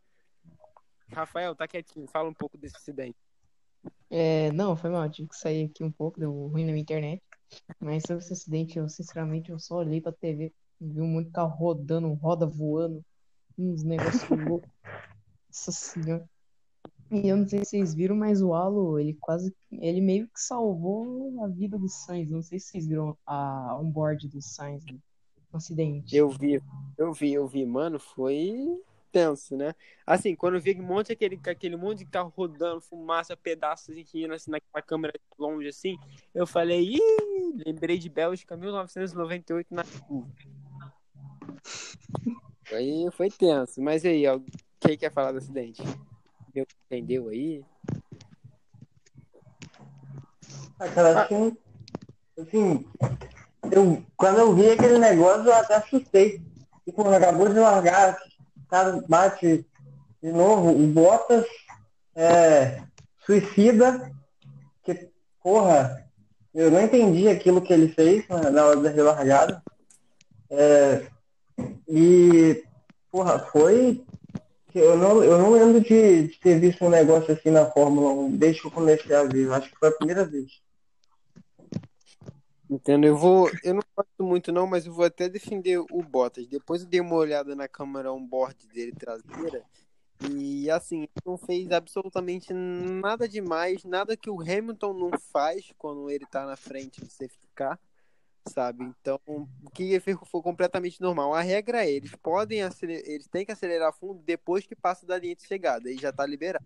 Rafael, tá quietinho, fala um pouco desse acidente. É, não, foi mal, tive que sair aqui um pouco, deu ruim na minha internet. Mas sobre esse acidente, eu sinceramente eu só olhei pra TV, vi um monte de carro rodando, roda voando, uns negócios loucos. Nossa senhora. E eu não sei se vocês viram, mas o Alo, ele quase. Ele meio que salvou a vida do Sainz. Não sei se vocês viram a onboard do Sainz no acidente. Eu vi, eu vi, eu vi, mano, foi tenso, né? Assim, quando eu vi um monte, aquele, aquele monte de carro rodando, fumaça, pedaços e indo assim naquela câmera de longe assim, eu falei, ih, lembrei de Bélgica 1998 na curva. Aí foi tenso. Mas aí, ó, quem quer falar do acidente? Deu- Entendeu aí? Ah, cara, assim, assim, eu, quando eu vi aquele negócio, eu até assustei. Tipo, acabou de largar, o cara bate de novo, o Bottas é, suicida, que, porra, eu não entendi aquilo que ele fez na, na hora da relargada. É, e, porra, foi. Eu não, eu não lembro de, de ter visto um negócio assim na Fórmula 1 desde que eu comecei a ver. Acho que foi a primeira vez. Entendo, eu vou. Eu não gosto muito, não, mas eu vou até defender o Bottas. Depois eu dei uma olhada na câmera on-board dele traseira. E assim, não fez absolutamente nada demais, nada que o Hamilton não faz quando ele tá na frente do safety car, sabe? Então, o que foi completamente normal. A regra é, eles podem acelerar, eles têm que acelerar fundo depois que passa da linha de chegada, e já tá liberado.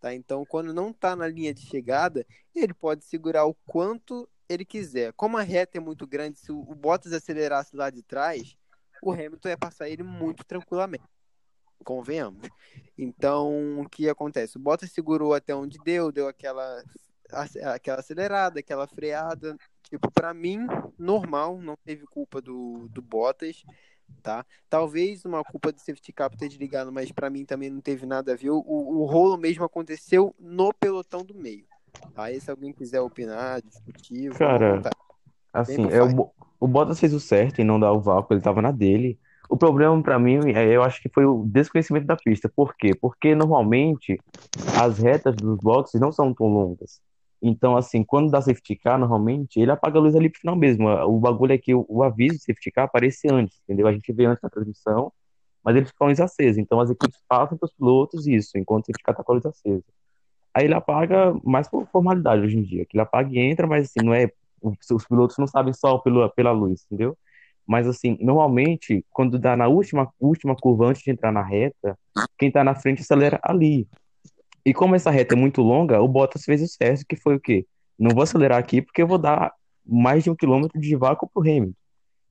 Tá? Então, quando não tá na linha de chegada, ele pode segurar o quanto ele quiser. Como a reta é muito grande, se o Bottas acelerasse lá de trás, o Hamilton ia passar ele muito tranquilamente. Convenhamos. Então, o que acontece? O Bottas segurou até onde deu, deu aquela, aquela acelerada, aquela freada. Tipo, pra mim, normal, não teve culpa do, do Bottas, tá? Talvez uma culpa do safety car ter desligado, mas pra mim também não teve nada a ver. O, o rolo mesmo aconteceu no pelotão do meio. Aí, se alguém quiser opinar, discutir, Cara. Assim, é, o, o Bottas fez o certo em não dar o vácuo, ele tava na dele. O problema pra mim, é, eu acho que foi o desconhecimento da pista. Por quê? Porque normalmente as retas dos boxes não são tão longas. Então, assim, quando dá safety car, normalmente ele apaga a luz ali pro final mesmo. O bagulho é que o, o aviso de safety car aparece antes, entendeu? A gente vê antes na transmissão, mas ele fica a luz acesa. Então as equipes passam pros pilotos isso, enquanto o safety car tá com a luz acesa. Aí ele apaga mais por formalidade hoje em dia, que ele apaga e entra, mas assim, não é. Os os pilotos não sabem só pela, pela luz, entendeu? Mas assim, normalmente, quando dá na última, última curva antes de entrar na reta, quem tá na frente acelera ali. E como essa reta é muito longa, o Bottas fez o certo, que foi o quê? Não vou acelerar aqui porque eu vou dar mais de um quilômetro de vácuo pro Hamilton.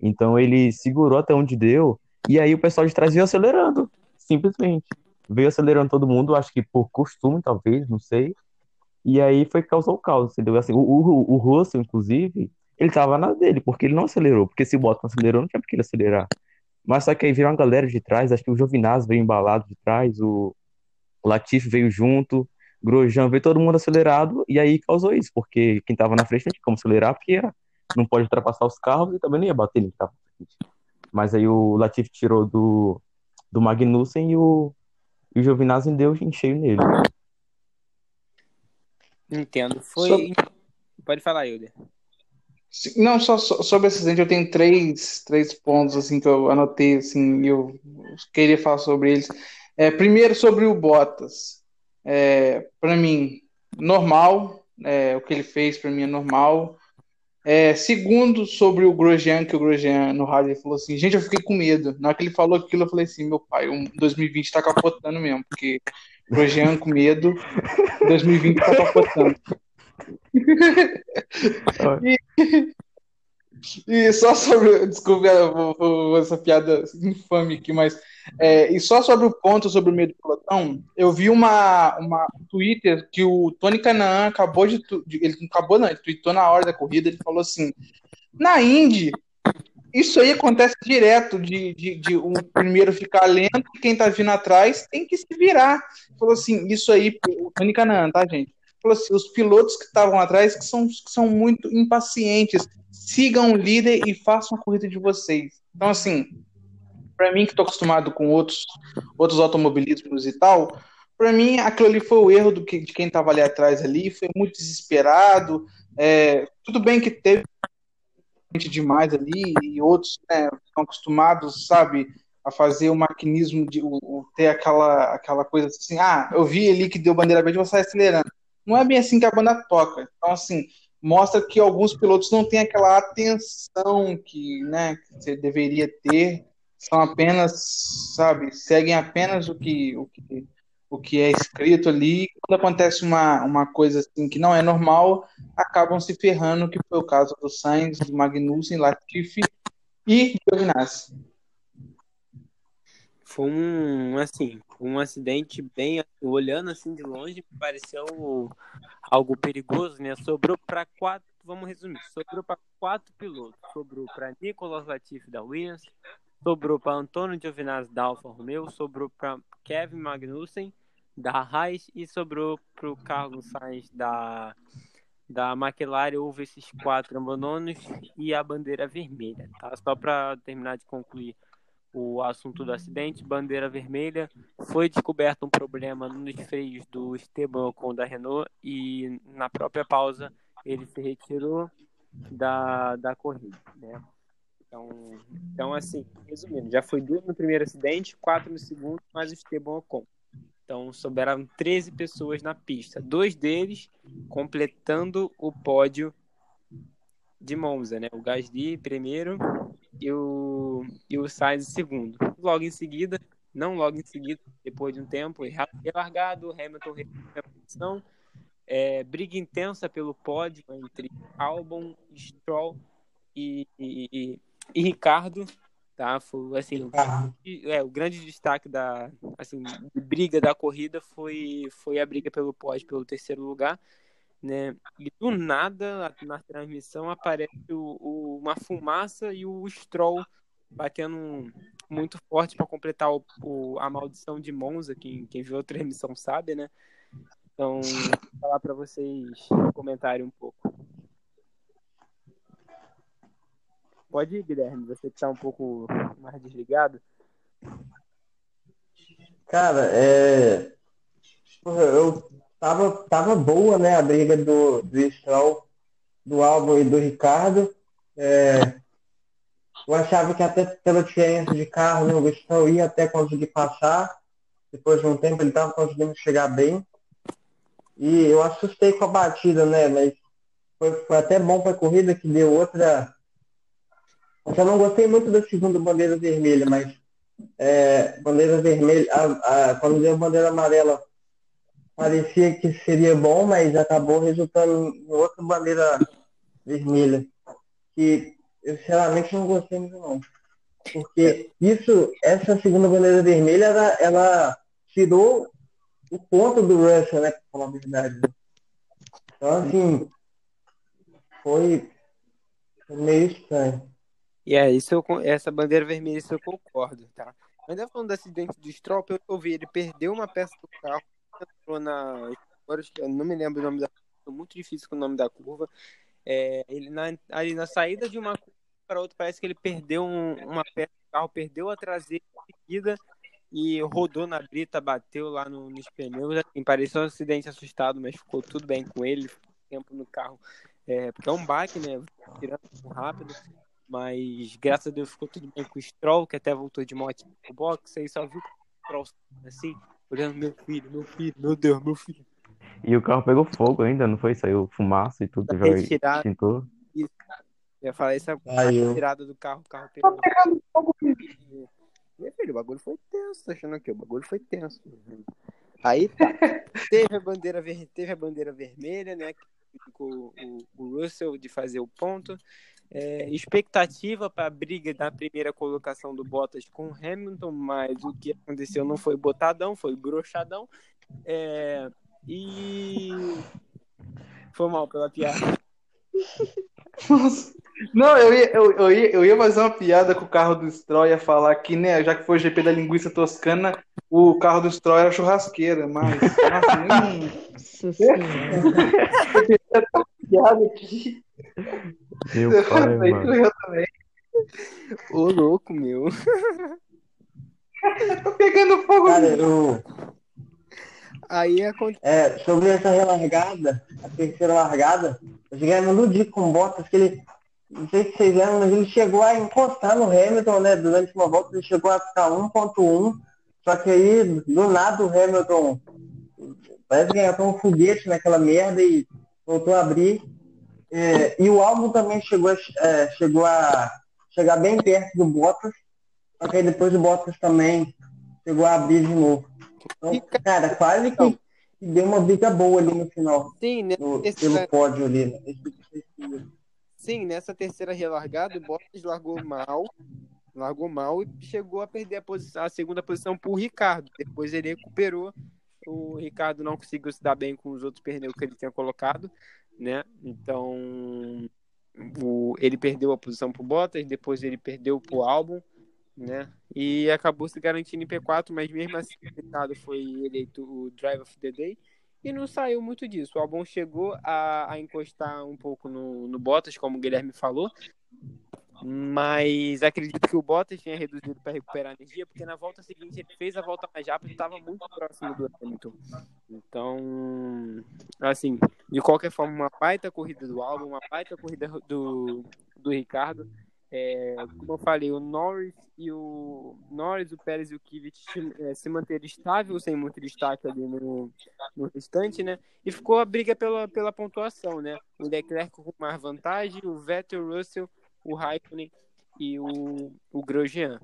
Então ele segurou até onde deu, e aí o pessoal de trás veio acelerando, simplesmente. Veio acelerando todo mundo, acho que por costume, talvez, não sei. E aí foi que causou o caos, entendeu? Assim, o, o, o Russell, inclusive, ele tava na dele, porque ele não acelerou. Porque se o Bottas acelerou, não tinha por que ele acelerar. Mas só que aí viram uma galera de trás, acho que o Giovinazzi veio embalado de trás, o Latifi veio junto, Grosjean veio todo mundo acelerado, e aí causou isso, porque quem tava na frente não tinha como acelerar, porque não pode ultrapassar os carros e também não ia bater em quem tava na frente. Mas aí o Latifi tirou do, do Magnussen e o, e o Giovinazzi deu em cheio nele. Entendo. Foi. Sobre- Pode falar, Hilder. Não, só, só- sobre esse acidente eu tenho três, três pontos assim que eu anotei assim e eu queria falar sobre eles. É, primeiro sobre o Bottas. É, para mim normal, é, o que ele fez para mim é normal. É, segundo sobre o Grosjean, que o Grosjean no rádio ele falou assim, gente, eu fiquei com medo. Na hora que ele falou aquilo, eu falei assim, meu pai, o 2020 tá capotando mesmo, porque Grosjean com medo, 2020 tá capotando. E só sobre. Desculpa, essa piada infame aqui, mas. é, e só sobre o ponto sobre o meio do pelotão, eu vi uma, uma um Twitter que o Tony Canaan acabou de, Ele não acabou, não, ele tweetou na hora da corrida, ele falou assim: na Indy, isso aí acontece direto, de, de, de um primeiro ficar lento e quem tá vindo atrás tem que se virar. Ele falou assim: isso aí, o Tony Canaan, tá, gente? Assim, os pilotos que estavam atrás que são, que são muito impacientes sigam o líder e façam a corrida de vocês. Então, assim, para mim que estou acostumado com outros, outros automobilismos e tal, para mim aquilo ali foi o erro do que, de quem estava ali atrás ali, foi muito desesperado. É, tudo bem que teve gente demais ali e outros né, acostumados, sabe, a fazer o maquinismo de o, o- ter aquela, aquela coisa assim, ah, eu vi ali que deu bandeira verde, vou sair acelerando. Não é bem assim que a banda toca. Então, assim, mostra que alguns pilotos não têm aquela atenção que, né, que você deveria ter, são apenas, sabe, seguem apenas o que, o que, o que é escrito ali. Quando acontece uma, uma coisa assim que não é normal, acabam se ferrando, que foi o caso do Sainz, do Magnussen, Latifi e Giovinazzi. Foi um, assim, um acidente bem, olhando assim de longe, pareceu algo perigoso, né? Sobrou para quatro, vamos resumir, sobrou para quatro pilotos. Sobrou para Nicolas Latifi da Williams, sobrou para Antônio Giovinazzi da Alfa Romeo, sobrou para Kevin Magnussen da Haas e sobrou para o Carlos Sainz da da McLaren houve esses quatro abandonos e a bandeira vermelha, tá? Só para terminar de concluir o assunto do acidente, bandeira vermelha, foi descoberto um problema nos freios do Esteban Ocon da Renault e na própria pausa ele se retirou da, da corrida, né? Então, então, assim, resumindo, já foi duas no primeiro acidente, quatro no segundo, mais o Esteban Ocon. Então, sobraram 13 pessoas na pista, dois deles completando o pódio de Monza, né? O Gasly primeiro e o, e o Sainz segundo. Logo em seguida, não logo em seguida, depois de um tempo, relargado, Hamilton a posição. É, briga intensa pelo pódio entre Albon, Stroll e, e, e Ricardo, tá? Foi assim, o, é, o grande destaque da assim, briga da corrida foi foi a briga pelo pódio, pelo terceiro lugar, né? E do nada na transmissão aparece o, o- uma fumaça e o Stroll batendo muito forte para completar o, o- a maldição de Monza, quem, quem viu a transmissão sabe, né? Então, vou falar para vocês comentarem um pouco. Pode ir, Guilherme, você que tá um pouco mais desligado. Cara, é. Eu tava, tava boa, né, a briga do, do Stroll, do Albon e do Ricardo. É, Eu achava que até pela diferença de carro, né, o Stroll ia até conseguir passar. Depois de um tempo ele tava conseguindo chegar bem. E eu assustei com a batida, né? Mas foi, foi até bom para a corrida que deu outra. Eu não gostei muito da segunda bandeira vermelha, mas é, bandeira vermelha, a- a- quando deu bandeira amarela, parecia que seria bom, mas acabou resultando em outra bandeira vermelha. Que eu sinceramente não gostei muito não. Porque isso, essa segunda bandeira vermelha, ela, ela tirou o ponto do Russell, né? Pra falar a verdade. Então assim, foi foi meio estranho. E é, isso eu, essa bandeira vermelha, isso eu concordo, tá? Ainda falando do acidente do Stroll, eu vi, ele perdeu uma peça do carro, entrou na. Não me lembro o nome da curva, muito difícil com o nome da curva. É, ele na, ali na saída de uma curva para outra, parece que ele perdeu um- uma peça do carro, perdeu a traseira em seguida e rodou na brita, bateu lá no- nos pneus. Assim, pareceu um acidente assustado, mas ficou tudo bem com ele, ficou tempo no carro. É, porque é um baque, né? Tirando rápido. Mas graças a Deus ficou tudo bem com o Stroll, que até voltou de moto pro box, aí só viu o Stroll assim, olhando meu filho, meu filho, meu Deus, meu filho. E o carro pegou fogo ainda, não foi? Saiu fumaça e tudo, teve Retirado. extintor. Isso. Eu ia falar isso Saiu. a tirada do carro, o carro pegou. Meu filho, o bagulho foi tenso, tá achando aqui, o bagulho foi tenso. Aí tá. Teve a bandeira, ver... Teve a bandeira vermelha, né? Que ficou o, o Russell de fazer o ponto. É, expectativa para a briga da primeira colocação do Bottas com o Hamilton, mas o que aconteceu não foi botadão, foi brochadão. É, e foi mal pela piada. Nossa. Não, eu ia, eu, eu ia, eu ia fazer uma piada com o carro do Stroll, ia falar que, né, já que foi o GP da linguiça toscana, o carro do Stroll era churrasqueira, mas. Nossa, senhora. piada aqui. Meu pai, mano. eu também. Ô, louco, meu. Tô pegando fogo. Cara, eu, Aí aconteceu. é, sobre essa relargada, a terceira largada, eu cheguei a me iludir com Bottas, que ele não sei se vocês lembram, mas ele chegou a encostar no Hamilton, né? Durante uma volta ele chegou a ficar 1.1, só que aí, do nada, o Hamilton parece que entrou um foguete naquela merda e voltou a abrir. É, e o álbum também chegou, a, é, chegou a chegar bem perto do Bottas, só que aí depois o Bottas também chegou a abrir de novo. Então, cara, quase que deu uma briga boa ali no final. Sim, né? no- pelo pódio ali. Né? Sim, nessa terceira relargada, o Bottas largou mal, largou mal e chegou a perder a, posição, a segunda posição para o Ricardo. Depois ele recuperou. O Ricardo não conseguiu se dar bem com os outros pneus que ele tinha colocado, né? Então o- ele perdeu a posição para o Bottas, depois ele perdeu para o Albon, né? E acabou se garantindo em P4, mas mesmo assim o Ricardo foi eleito o Driver of the Day e não saiu muito disso. O Albon chegou a, a encostar um pouco no, no Bottas, como o Guilherme falou, mas acredito que o Bottas tinha reduzido para recuperar energia, porque na volta seguinte ele fez a volta mais rápida e estava muito próximo do Hamilton. Então, assim, de qualquer forma, uma baita corrida do Albon, uma baita corrida do, do Ricardo. É, como eu falei, o Norris e o Norris, o Pérez e o Kvyat é, se manteram estável, sem muito destaque ali no, no restante, né? E ficou a briga pela, pela pontuação, né? O Leclerc com mais vantagem, o Vettel, o Russell, o Raikkonen e o, o Grosjean.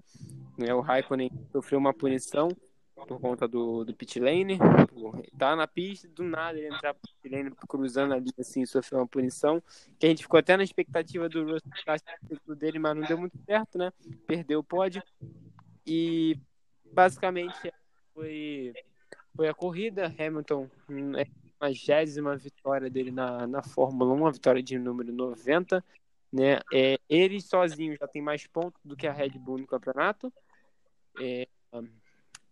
Né? O Raikkonen sofreu uma punição por conta do, do pit lane, tá na pista, do nada ele entrar pro pit lane, cruzando ali, assim, sofreu uma punição, que a gente ficou até na expectativa do Russell dele, mas não deu muito certo, né? Perdeu o pódio. E basicamente foi, foi a corrida. Hamilton, hum, é a vigésima vitória dele na, na Fórmula 1, a vitória de número 90. Né? É, ele sozinho já tem mais pontos do que a Red Bull no campeonato. É, o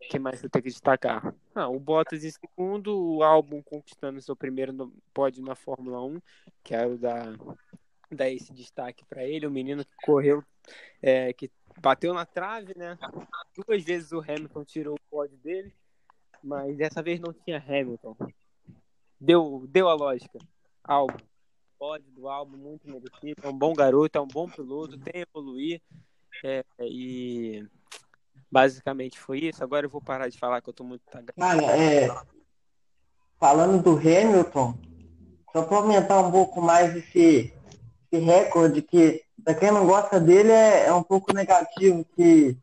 que mais eu tenho que destacar? Ah, o Bottas em segundo, o Albon conquistando seu primeiro no- pódio na Fórmula 1. Quero dar, dar esse destaque para ele. O menino que correu, é, que bateu na trave, né? Duas vezes o Hamilton tirou o pódio dele, mas dessa vez não tinha Hamilton. Deu, deu a lógica. Albon. Pódio do Albon, muito merecido. É um bom garoto, é um bom piloto, tem a evoluir. É, e basicamente foi isso. Agora eu vou parar de falar que eu tô muito tagado. Cara, é, falando do Hamilton, só para aumentar um pouco mais esse, esse recorde, que para quem não gosta dele é, é um pouco negativo, que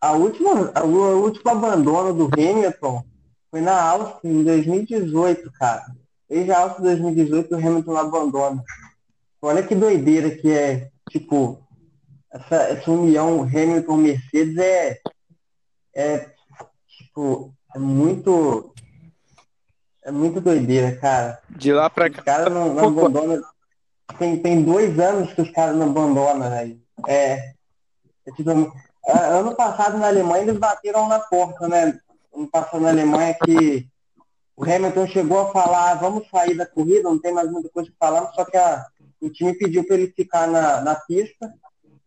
a- última, a, o último abandono do Hamilton foi na Áustria em 2018, cara. Desde a Áustria 2018 o Hamilton abandona. Olha que doideira que é, tipo, essa, essa união Hamilton-Mercedes é, é, tipo, é muito, é muito doideira, cara. De lá pra Os caras não, não abandonam. Tem, tem dois anos que os caras não abandonam, velho. É, é tipo, ano passado na Alemanha eles bateram na porta, né? Ano passado na Alemanha que o Hamilton chegou a falar, "Ah, vamos sair da corrida, não tem mais muita coisa para falar, só que a- o time pediu para ele ficar na, na pista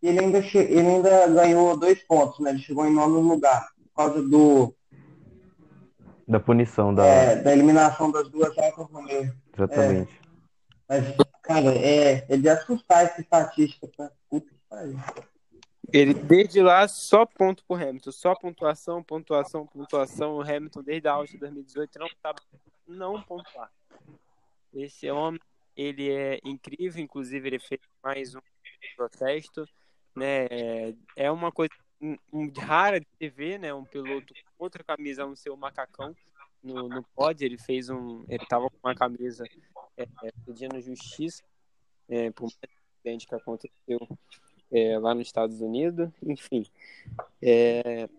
e ele ainda, che- ele ainda ganhou dois pontos, né? Ele chegou em nono lugar, por causa do, Da punição da. é, da eliminação das duas Alfa Romeo. Exatamente. Mas, cara, é, é de assustar essa estatística, tá? Puta que pariu. Ele, desde lá, só ponto pro Hamilton. Só pontuação, pontuação, pontuação. O Hamilton, desde a Áustria 2018, não sabe não pontuar. Esse homem, ele é incrível. Inclusive, ele fez mais um protesto. Né? É uma coisa um, rara de se ver, né? Um piloto com outra camisa, um seu macacão no, no pódio. Ele fez um... Ele tava com uma camisa é, pedindo justiça é, por um acidente que aconteceu é, lá nos Estados Unidos, enfim. É,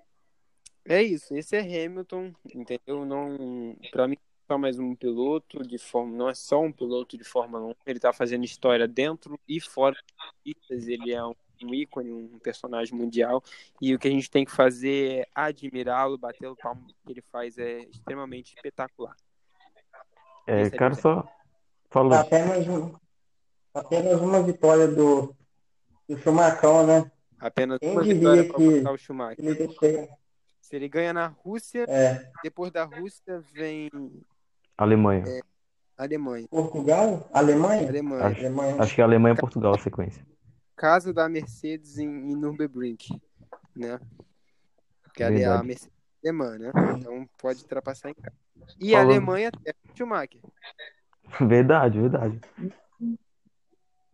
é isso, esse é Hamilton, entendeu? Não, para mim, só mais um piloto de forma, não é só um piloto de Fórmula 1, ele tá fazendo história dentro e fora das pistas, ele é um, um ícone, um personagem mundial, e o que a gente tem que fazer é admirá-lo, bater o palmo que ele faz é extremamente espetacular. É, Esse cara, é só falou. Apenas, apenas uma vitória do, do Schumacher, né? Apenas Quem uma diria vitória para que o Schumacher. ele. Se ele ganha na Rússia, é. depois da Rússia vem Alemanha. É, Alemanha. Portugal? Alemanha? Alemanha. Acho, Alemanha. acho que é Alemanha e Portugal a sequência. Casa da Mercedes em, em Nürburgring, né? Que ali é a. Mercedes alemã, né? Então pode ultrapassar em casa. E a Falando- Alemanha é Schumacher. Verdade, verdade.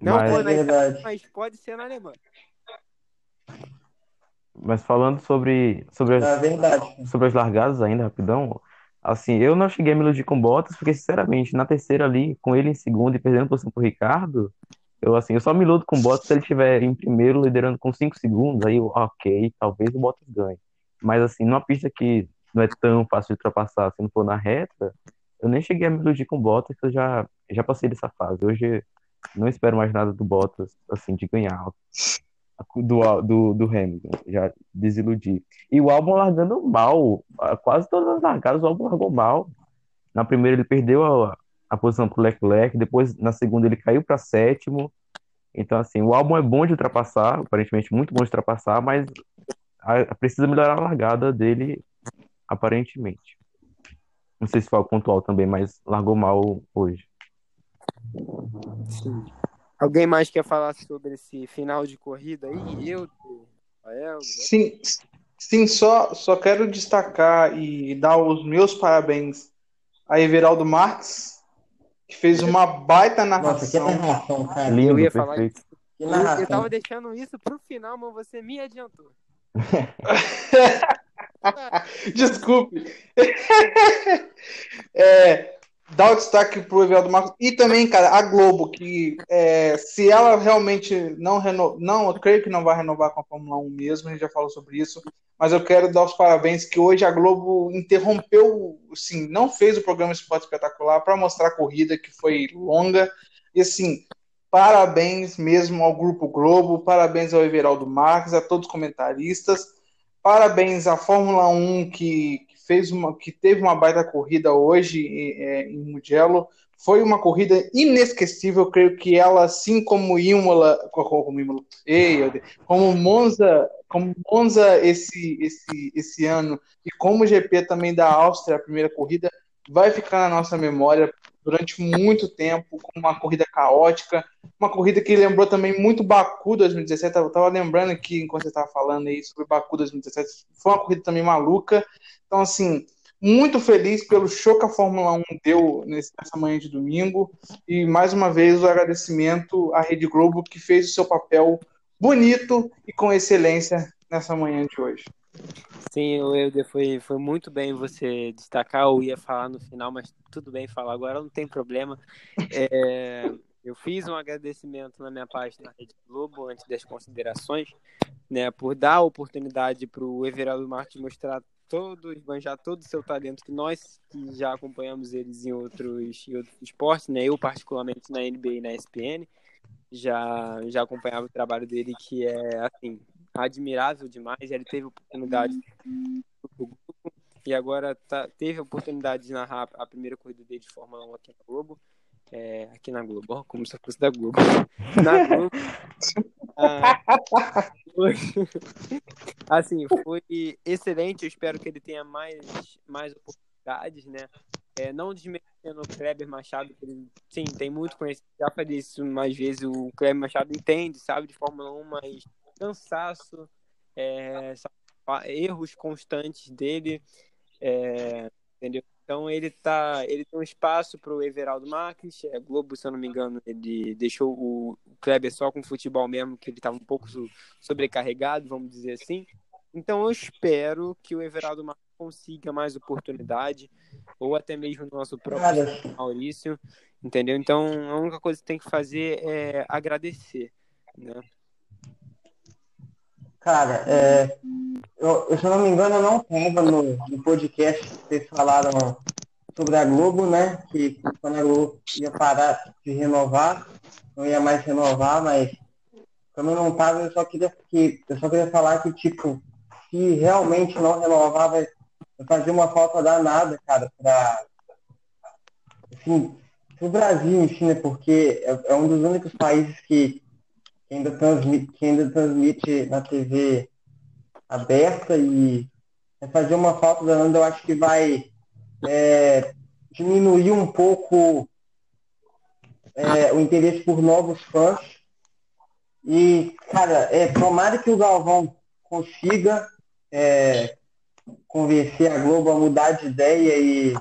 Não Mas- foi na É Itália, verdade. mas pode ser na Alemanha. Mas falando sobre, sobre, É as, verdade. sobre as largadas ainda, rapidão, assim, eu não cheguei a me iludir com Bottas, porque, sinceramente, na terceira ali, com ele em segundo e perdendo posição pro Ricardo, eu, assim, eu só me iludo com Bottas se ele estiver em primeiro, liderando com 5 segundos, aí, eu, ok, talvez o Bottas ganhe. Mas, assim, numa pista que não é tão fácil de ultrapassar, se não for na reta, eu nem cheguei a me iludir com Bottas, que eu já, já passei dessa fase. Hoje, não espero mais nada do Bottas, assim, de ganhar do, do, do Hamilton, já desiludi. E o álbum largando mal, quase todas as largadas o álbum largou mal. Na primeira ele perdeu a, a posição pro Leclerc, depois na segunda ele caiu para sétimo. Então, assim, o álbum é bom de ultrapassar, aparentemente muito bom de ultrapassar, mas a- precisa melhorar a largada dele, aparentemente. Não sei se foi o pontual também, mas largou mal hoje. Sim. Alguém mais quer falar sobre esse final de corrida aí? Eu, Rafael, Sim, sim só, só quero destacar e dar os meus parabéns a Everaldo Marques, que fez uma baita Nossa, que narração. narração, cara. Lindo, eu ia falar perfeito. isso. Que Eu, eu narração. tava deixando isso pro final, mas você me adiantou. Desculpe. É, dá o destaque pro Everaldo Marques. E também, cara, a Globo, que é, se ela realmente não renovar, não, eu creio que não vai renovar com a Fórmula 1 mesmo, a gente já falou sobre isso, mas eu quero dar os parabéns que hoje a Globo interrompeu, sim, não fez o programa Esporte Espetacular para mostrar a corrida, que foi longa, e assim, parabéns mesmo ao Grupo Globo, parabéns ao Everaldo Marques, a todos os comentaristas, parabéns à Fórmula 1 que, que fez uma, que teve uma baita corrida hoje é, em Mugello. Foi uma corrida inesquecível, eu creio que ela, assim como Imola, como Imola, ei, como Monza, como Monza esse, esse, esse ano e como o GP também da Áustria, a primeira corrida, vai ficar na nossa memória durante muito tempo, com uma corrida caótica, uma corrida que lembrou também muito Baku 2017. Eu tava lembrando aqui, enquanto você estava falando aí sobre Baku 2017, foi uma corrida também maluca. Então, assim, muito feliz pelo show que a Fórmula 1 deu nessa manhã de domingo. E mais uma vez o agradecimento à Rede Globo, que fez o seu papel bonito e com excelência nessa manhã de hoje. Sim, o foi, foi muito bem você destacar, eu ia falar no final, mas tudo bem falar agora, não tem problema. É, eu fiz um agradecimento na minha página na Rede Globo, antes das considerações, né, por dar a oportunidade para o Everaldo Marques mostrar todo, esbanjar todo o seu talento, que nós que já acompanhamos eles em outros, em outros esportes, né, eu particularmente na NBA e na ESPN, já, já acompanhava o trabalho dele, que é, assim, admirável demais. Ele teve oportunidade e agora tá, teve a oportunidade de narrar a primeira corrida dele de Fórmula 1 aqui na Globo. É, aqui na Globo, como se fosse da Globo. Na Globo. Ah, assim, foi excelente. Eu espero que ele tenha mais, mais oportunidades, né? É, não desmerecendo o Kleber Machado, que ele, sim, tem muito conhecimento. Já falei isso mais vezes. O Kleber Machado entende, sabe, de Fórmula 1, mas cansaço, é, erros constantes dele, é, entendeu? Então ele tá, ele tem um espaço para o Everaldo Marques, é, Globo, se eu não me engano, ele deixou o, Kleber só com futebol mesmo, que ele estava um pouco so- sobrecarregado, vamos dizer assim. Então eu espero que o Everaldo Marques consiga mais oportunidade, ou até mesmo o nosso próprio Cara. Maurício, entendeu? Então a única coisa que tem que fazer é agradecer, né? Cara, é, eu, se eu não me engano, eu não estava no, no podcast que vocês falaram sobre a Globo, né? Que quando a Globo ia parar de renovar, não ia mais renovar, mas como eu não estava, eu só queria que eu só queria falar que, tipo, se realmente não vai fazer uma falta danada, cara, pra assim, Brasil em si, né? Porque é, é um dos únicos países que que ainda transmite, que ainda transmite na TV aberta e fazer uma falta danada, eu acho que vai é, diminuir um pouco é, o interesse por novos fãs. E, cara, é, tomara que o Galvão consiga é, convencer a Globo a mudar de ideia e,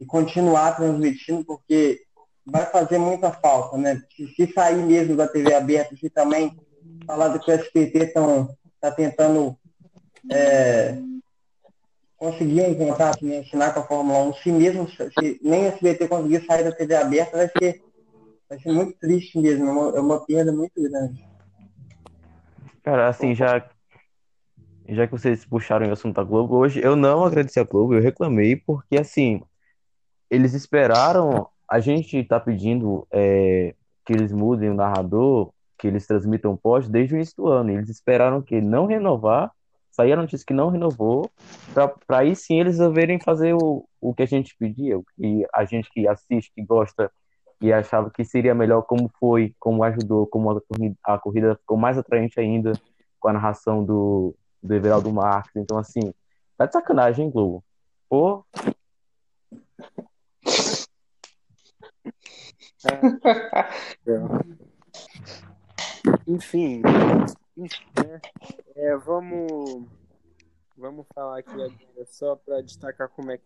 e continuar transmitindo, porque vai fazer muita falta, né? Se, se sair mesmo da TV aberta, se também falar do que o SPT estão tá tentando é, conseguir um contato, né, assinar com a Fórmula 1, se mesmo se nem o SBT conseguir sair da TV aberta, vai ser, vai ser muito triste mesmo, é uma, é uma perda muito grande. Cara, assim, já, já que vocês puxaram o assunto da Globo, hoje eu não agradeci a Globo, eu reclamei, porque assim, eles esperaram, a gente tá pedindo é, que eles mudem o narrador, que eles transmitam pós desde o início do ano, eles esperaram que não renovar, saía a notícia que não renovou, para aí sim eles resolverem fazer o, o que a gente pedia, o que a gente que assiste, que gosta e achava que seria melhor como foi, como ajudou, como a corrida, a corrida ficou mais atraente ainda com a narração do, do Everaldo Marques. Então, assim, tá de sacanagem, hein, Globo? Pô. Enfim, enfim né? é, vamos, vamos falar aqui agora só para destacar como é que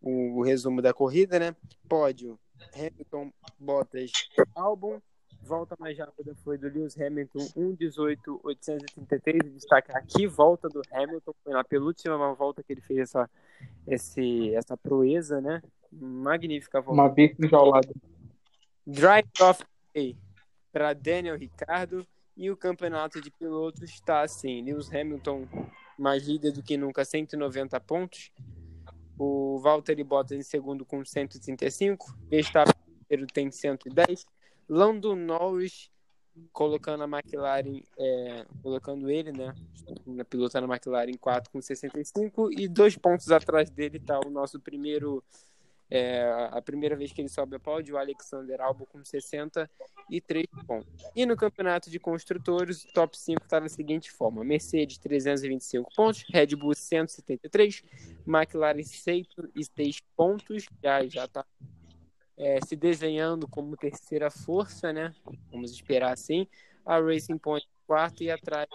o, o resumo da corrida, né? Pódio, Hamilton, Bottas, Albon. Volta mais rápida foi do Lewis Hamilton, 1,18,833. Destaca aqui, volta do Hamilton. Foi na penúltima volta que ele fez essa, esse, essa proeza, né? Magnífica volta. Uma bica enjaulada. Drive off para Daniel Ricardo. E o campeonato de pilotos está assim: Lewis Hamilton mais líder do que nunca, 190 pontos. O Valtteri Bottas em segundo com 135. Verstappen tem 110. Lando Norris colocando a McLaren, é, colocando ele, né, na pilota na McLaren 4 com 65 e dois pontos atrás dele está o nosso primeiro é, a primeira vez que ele sobe a pódio, o Alexander Albon com 63 pontos. E no campeonato de construtores, o top 5 está da seguinte forma: Mercedes 325 pontos, Red Bull 173, McLaren 106 pontos, já já está é, se desenhando como terceira força, né? Vamos esperar assim. A Racing Point quarto e atrás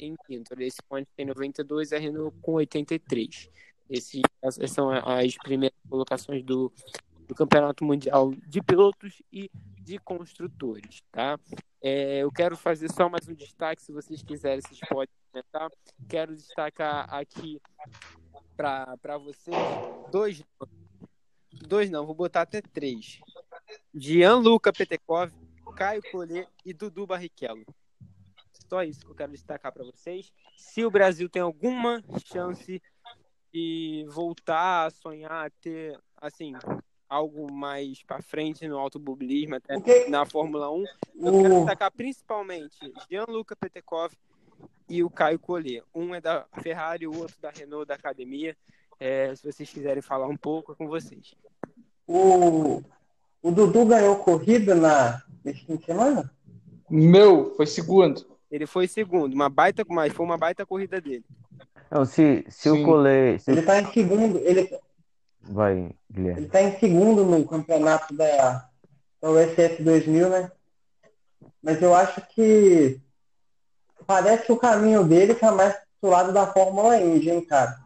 em quinto. A Racing Point tem 92, a Renault com 83. Esse, essas são as primeiras colocações do, do Campeonato Mundial de Pilotos e de Construtores, tá? É, eu quero fazer só mais um destaque, se vocês quiserem, vocês podem comentar. Quero destacar aqui para vocês dois, dois não, vou botar até três. Gianluca Petekov, Caio Collet e Dudu Barrichello. Só isso que eu quero destacar para vocês. Se o Brasil tem alguma chance e voltar a sonhar, ter, assim, algo mais para frente no automobilismo, até Porque... na Fórmula 1. Eu uh... quero destacar principalmente Gianluca Petekov e o Caio Collet. Um é da Ferrari, o outro da Renault, da academia. É, se vocês quiserem falar um pouco, é com vocês. O, o Dudu ganhou corrida na nesse fim de semana? Meu, foi segundo. Ele foi segundo, uma baita, mas foi uma baita corrida dele. Não, se, se o Collet. Se... Ele tá em segundo. Ele, Vai, Guilherme. ele tá em segundo no campeonato da, da USF 2000, né? Mas eu acho que parece que o caminho dele tá mais do lado da Fórmula Indy, hein, cara?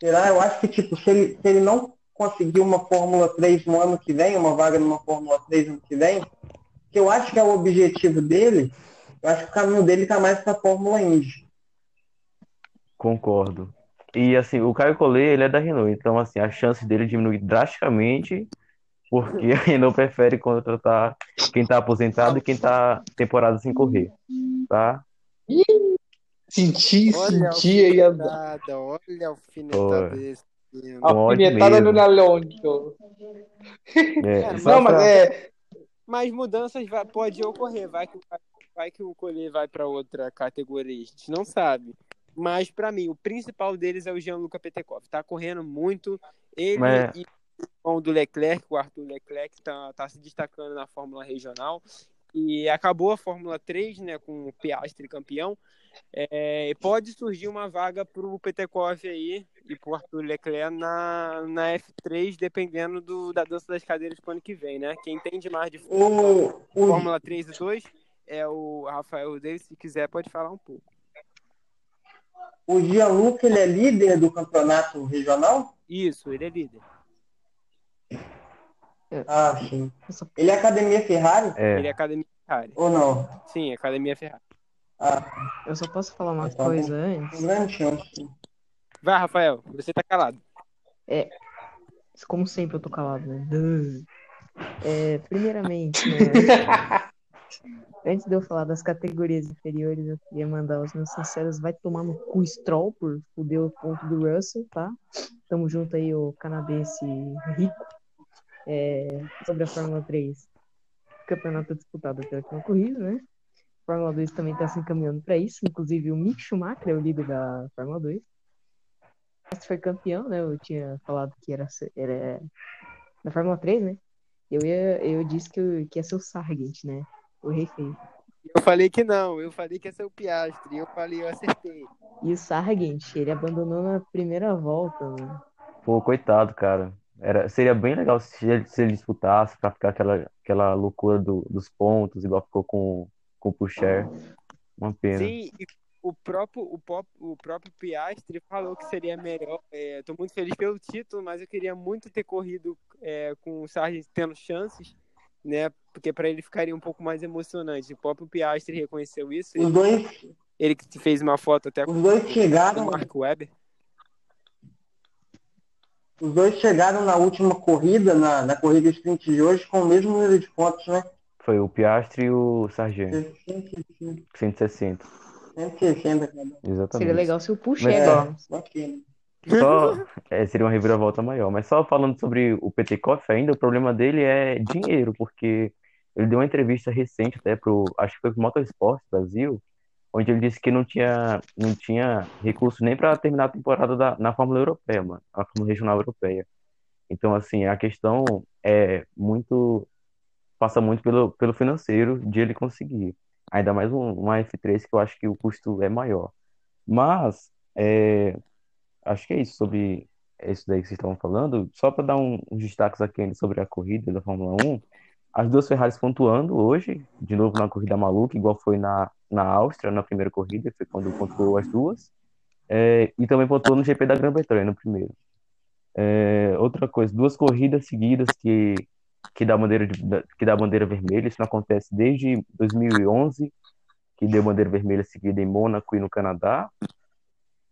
Será? Eu acho que, tipo, se ele, se ele não conseguir uma Fórmula 3 no ano que vem, uma vaga numa Fórmula 3 no ano que vem, que eu acho que é o objetivo dele, eu acho que o caminho dele tá mais pra Fórmula Indy. Concordo. E assim, o Caio Collet, ele é da Renault, então assim, a chance dele diminui drasticamente, porque a Renault prefere contratar quem tá aposentado e quem tá temporada sem correr, tá? Senti, olha senti aí a... Olha a alfinetada desse. Alfinetada no Alonso. É, Não, mas é... Mas mudanças vai, pode ocorrer, vai que, vai que o Collet vai para outra categoria, a gente não sabe. Mas, para mim, o principal deles é o Gianluca Petekov. Tá correndo muito. Ele Mas... e o irmão do Leclerc, o Arthur Leclerc, tá, tá se destacando na Fórmula Regional. E acabou a Fórmula 3, né, com o Piastri campeão. É, pode surgir uma vaga para o Petekov aí, e pro Arthur Leclerc na, na F3, dependendo do, da dança das cadeiras pro ano que vem, né? Quem entende mais de O, o, Fórmula 3 e 2 é o Rafael Davis, se quiser pode falar um pouco. O Gianluca, ele é líder do campeonato regional? Isso, ele é líder. Ah, sim. Ele é Academia Ferrari É, Ele é Academia Ferrari. ou não? Sim, Academia Ferrari. Ah, eu só posso falar uma Tá coisa bom. antes. tem grande chance. Vai, Rafael, você tá calado. Como sempre eu tô calado, né? É, primeiramente, né? Antes de eu falar das categorias inferiores, eu queria mandar os meus sinceros. Vai tomar no cu Stroll por fuder o ponto do Russell, tá? Tamo junto aí, o canadense rico. É, sobre a Fórmula 3. Campeonato disputado até a última corrida, né? Fórmula 2 também tá se encaminhando para isso. Inclusive, o Mick Schumacher é o líder da Fórmula 2. Esse foi campeão, né? Eu tinha falado que era, era na Fórmula 3, né? Eu, ia, eu disse que, eu, que ia ser o Sargent, né? O rei feio. Eu falei que não, eu falei que ia ser o Piastri, eu falei, eu acertei. E o Sargent, ele abandonou na primeira volta, né? pô, coitado, cara. Era, seria bem legal se ele, se ele disputasse pra ficar aquela, aquela loucura do- dos pontos, igual ficou com, com o Pucher. Uma pena. Sim, e o próprio, o, pop, o próprio Piastri falou que seria melhor. É, tô muito feliz pelo título, mas eu queria muito ter corrido é, com o Sargent tendo chances, né? Porque para ele ficaria um pouco mais emocionante. O próprio Piastri reconheceu isso. Os Ele, dois, ele que fez uma foto até com os dois o chegaram, Mark Webber. os dois chegaram na última corrida, na, na corrida sprint de hoje, com o mesmo número de pontos, né? Foi o Piastri e o Sargent. 160, 160. 160 cada um. Exatamente. Seria legal se o Puxa É. Só, é, seria uma reviravolta maior. Mas só falando sobre o Petekoff ainda, o problema dele é dinheiro, porque ele deu uma entrevista recente até pro, acho que foi pro Motorsport Brasil, onde ele disse que não tinha, não tinha recurso nem para terminar a temporada da, na Fórmula Europeia, mano, na Fórmula Regional Europeia. Então, assim, a questão é muito, passa muito pelo, pelo financeiro de ele conseguir. Ainda mais um, uma F3 que eu acho que o custo é maior. Mas, é, acho que é isso sobre isso daí que vocês estavam falando. Só para dar um, uns destaques aqui sobre a corrida da Fórmula 1. As duas Ferraris pontuando hoje, de novo na corrida maluca, igual foi na, na Áustria, na primeira corrida, foi quando pontuou as duas. É, e também pontuou no GP da Grã-Bretanha, no primeiro. É, outra coisa, duas corridas seguidas que, que dá bandeira de, que dá bandeira vermelha, isso não acontece desde 2011, que deu bandeira vermelha seguida em Mônaco e no Canadá.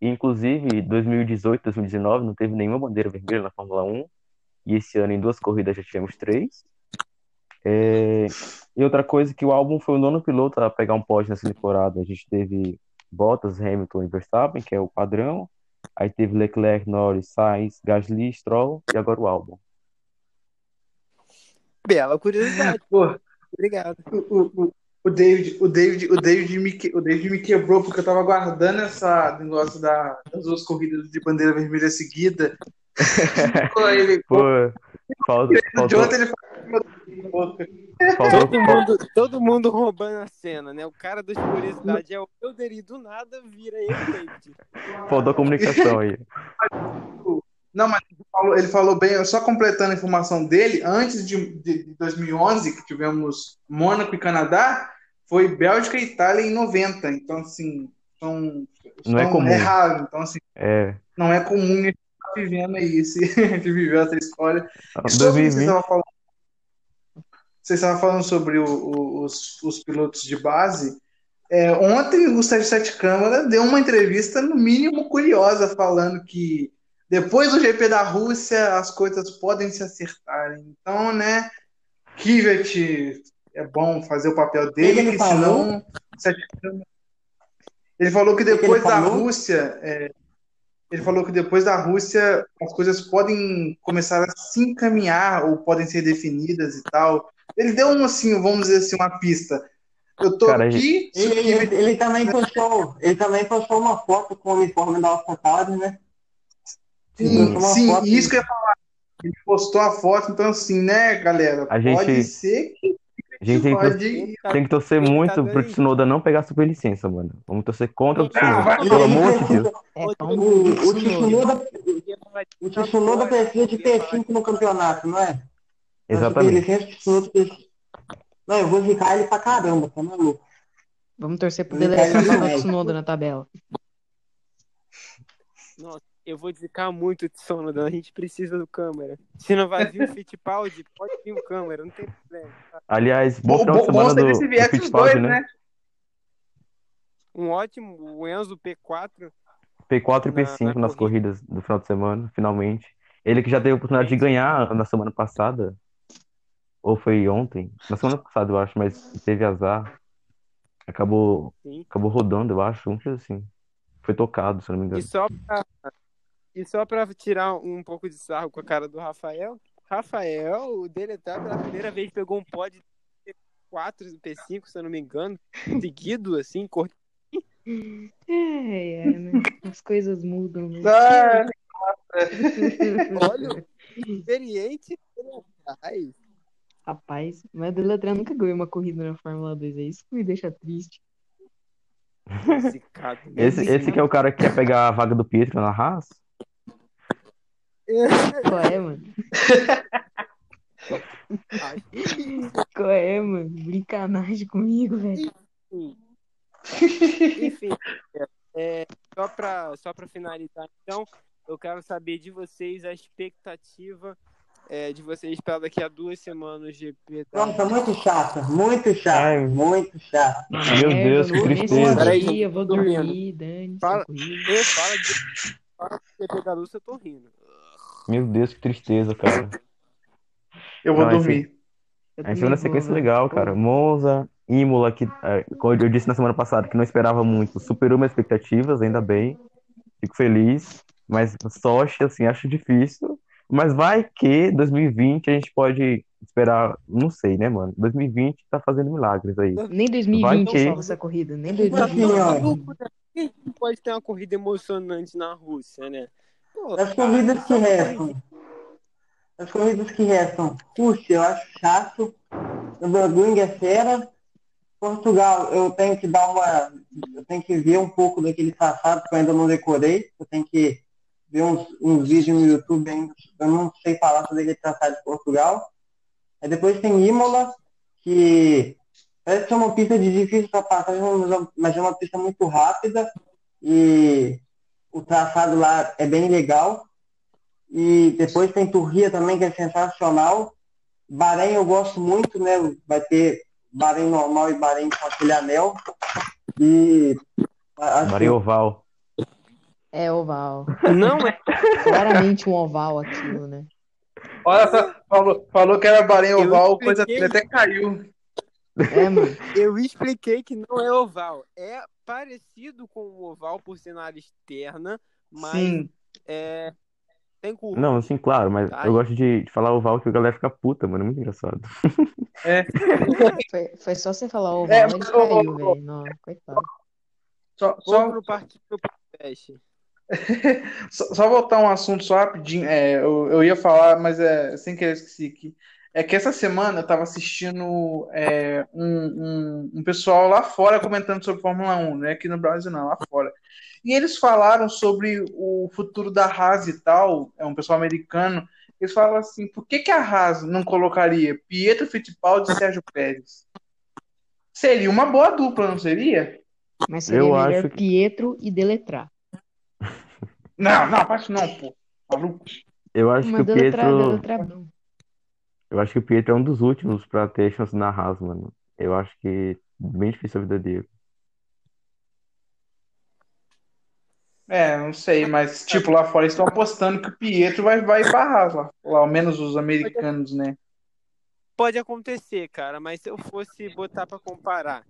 E, inclusive, 2018, 2019 não teve nenhuma bandeira vermelha na Fórmula 1. E esse ano, em duas corridas, já tivemos três. É, E outra coisa, que o álbum foi o nono piloto a pegar um pódio nessa temporada. A gente teve Bottas, Hamilton e Verstappen, que é o padrão. Aí teve Leclerc, Norris, Sainz, Gasly, Stroll e agora o álbum. Bela curiosidade. Pô, Obrigado. o, o, o David, o David, o David me, que- o David me quebrou porque eu tava aguardando essa negócio da, das duas corridas de bandeira vermelha seguida. Pô, falta, de faltou, ontem ele falou boca. faltou, Todo mundo, todo mundo roubando a cena, né? O cara das curiosidades é o Elder e do nada vira ele, David. faltou comunicação aí. Não, mas ele falou, ele falou bem, só completando a informação dele, antes de, de, de 2011, que tivemos Mônaco e Canadá, foi Bélgica e Itália em 90. Então, assim, são, Não é são- comum. raro. Então, assim, É, não é comum vivendo aí, se a gente viveu essa escolha. E sobre o que vocês 2020, estavam falando, sobre o- o- os, os pilotos de base. É, ontem o Sérgio Sete Câmara deu uma entrevista, no mínimo curiosa, falando que depois do GP da Rússia as coisas podem se acertarem. Então, né, Kvyat é bom fazer o papel dele, ele que falou? senão. Sete Câmara- Ele falou que ele depois da falou? Rússia. é, ele falou que depois da Rússia as coisas podem começar a se encaminhar ou podem ser definidas e tal. Ele deu um assim, vamos dizer assim, uma pista. Eu tô Cara, aqui, o Ele, ele, ele também postou, ele também postou uma foto com o uniforme da AlphaTauri, né? Sim, sim, foto- isso que eu ia falar. Ele postou a foto, então assim, né, galera? A gente- Pode ser que a gente tem que, pode. tem que torcer muito pro. Tsunoda não pegar superlicença, mano. Vamos torcer contra o Ah, Tsunoda, vai- pelo amor de Deus. É, O, do Tsunoda. Tsunoda, O Tsunoda precisa de P5 no campeonato, não é? Exatamente. Licença, o Tsunoda precisa... Não, eu vou zicar ele pra caramba, tá maluco? Vamos torcer pro Ele Dele caiu passar no o médio. Tsunoda na tabela. Nossa, eu vou deslicar muito de Sonoda. A gente precisa do câmera. Se não vai vir o Fittipaldi, pode vir o câmera, não tem problema. Aliás, bom Bom, final de semana do, se do Fittipaldi, dois, né? né? Um ótimo, o Enzo P4. P4 e Na- P5 na nas corridas do final de semana, finalmente. Ele que já teve a oportunidade de ganhar na semana passada. Ou foi ontem? Na semana passada, eu acho, mas teve azar. Acabou, Sim. acabou rodando, eu acho, um assim. Foi tocado, se não me engano. E só pra, e só pra tirar um pouco de sarro com a cara do Rafael, Rafael, o dele tá pela primeira vez pegou um pod P4 e P5, se eu não me engano, seguido, assim, cor... É, é, né? As coisas mudam. Né? Ah, Olha, experiente. Ai, Rapaz, mas o Deletran nunca ganhou uma corrida na Fórmula 2. É isso que me deixa triste. zicado. Esse, esse que é o cara que quer pegar a vaga do Pietro na Haas? Qual é, mano? Qual é, mano? Brincanagem comigo, velho. Enfim, é, só para só pra finalizar, então, eu quero saber de vocês a expectativa é, de vocês para daqui a duas semanas o GP. Nossa, muito chato, muito chato, Ai. muito chato. Meu É, Deus, eu que tristeza. Peraí, dia, vou dormir, dane Fala, eu de fala do GP da Lúcia, eu tô rindo. Meu Deus, que tristeza, cara. eu vou Não, esse- dormir. A gente vai na sequência legal, cara. Monza, Imola, que, é, como eu disse na semana passada, que não esperava muito, superou minhas expectativas, ainda bem. Fico feliz. Mas Sochi, assim, acho difícil. Mas vai que 2020 a gente pode esperar, não sei, né, mano? 2020 tá fazendo milagres aí. Nem Vai 2020 que- salva essa corrida, nem Tipo 2020. assim, ó, Maluco, né? Quem pode ter uma corrida emocionante na Rússia, né? Pô, as corridas que restam. As corridas que restam. Rússia, eu acho chato. O Nürburgring é fera. Portugal, eu tenho que dar uma. Eu tenho que ver um pouco daquele traçado que eu ainda não decorei. Eu tenho que ver uns, uns vídeos no YouTube ainda. Eu não sei falar sobre aquele traçado de Portugal. Aí depois tem Imola, que parece ser uma pista de difícil ultrapassagem, mas- mas é uma pista muito rápida. E o traçado lá é bem legal. E depois tem Turria também, que é sensacional. Bahrein eu gosto muito, né? Vai ter Bahrein normal e Bahrein com aquele anel. E Maria Oval. É oval. Não é. Claramente um oval aquilo, né? Olha só, falou, falou que era Bahrein Oval, coisa expliquei. até caiu. É, mano. Eu expliquei que não é oval. É parecido com o oval por ser na área externa, mas Sim. é, tem curva. Não, assim, claro, mas Tá. eu gosto de, de falar oval que a galera fica puta, mano. É muito engraçado. É. Foi, foi só você falar oval, É, mas, caiu, velho. Não, coitado. Só, só, parquinho do podcast. só, só voltar um assunto só rapidinho. É, eu, eu ia falar, mas é, sem querer esqueci aqui. É que essa semana eu tava assistindo é, um, um, um pessoal lá fora comentando sobre Fórmula 1, né? Aqui no Brasil não, lá fora. E eles falaram sobre o futuro da Haas e tal, é um pessoal americano. Eles falaram assim, por que, que a Haas não colocaria Pietro Fittipaldi e Sérgio Pérez? Seria uma boa dupla, não seria? Mas seria Eu melhor acho que- Pietro e Deletrar. Não, não, parte não, pô. Maluco. Eu acho que Mas o Pietro. Deletrar é. Eu acho que o Pietro é um dos últimos pra ter chance na Haas, mano. Eu acho que bem difícil a vida dele. É, não sei, mas tipo, lá fora eles estão apostando que o Pietro vai, vai pra Haas lá. Lá, ao menos os americanos, né? Pode acontecer, cara, mas se eu fosse botar pra comparar,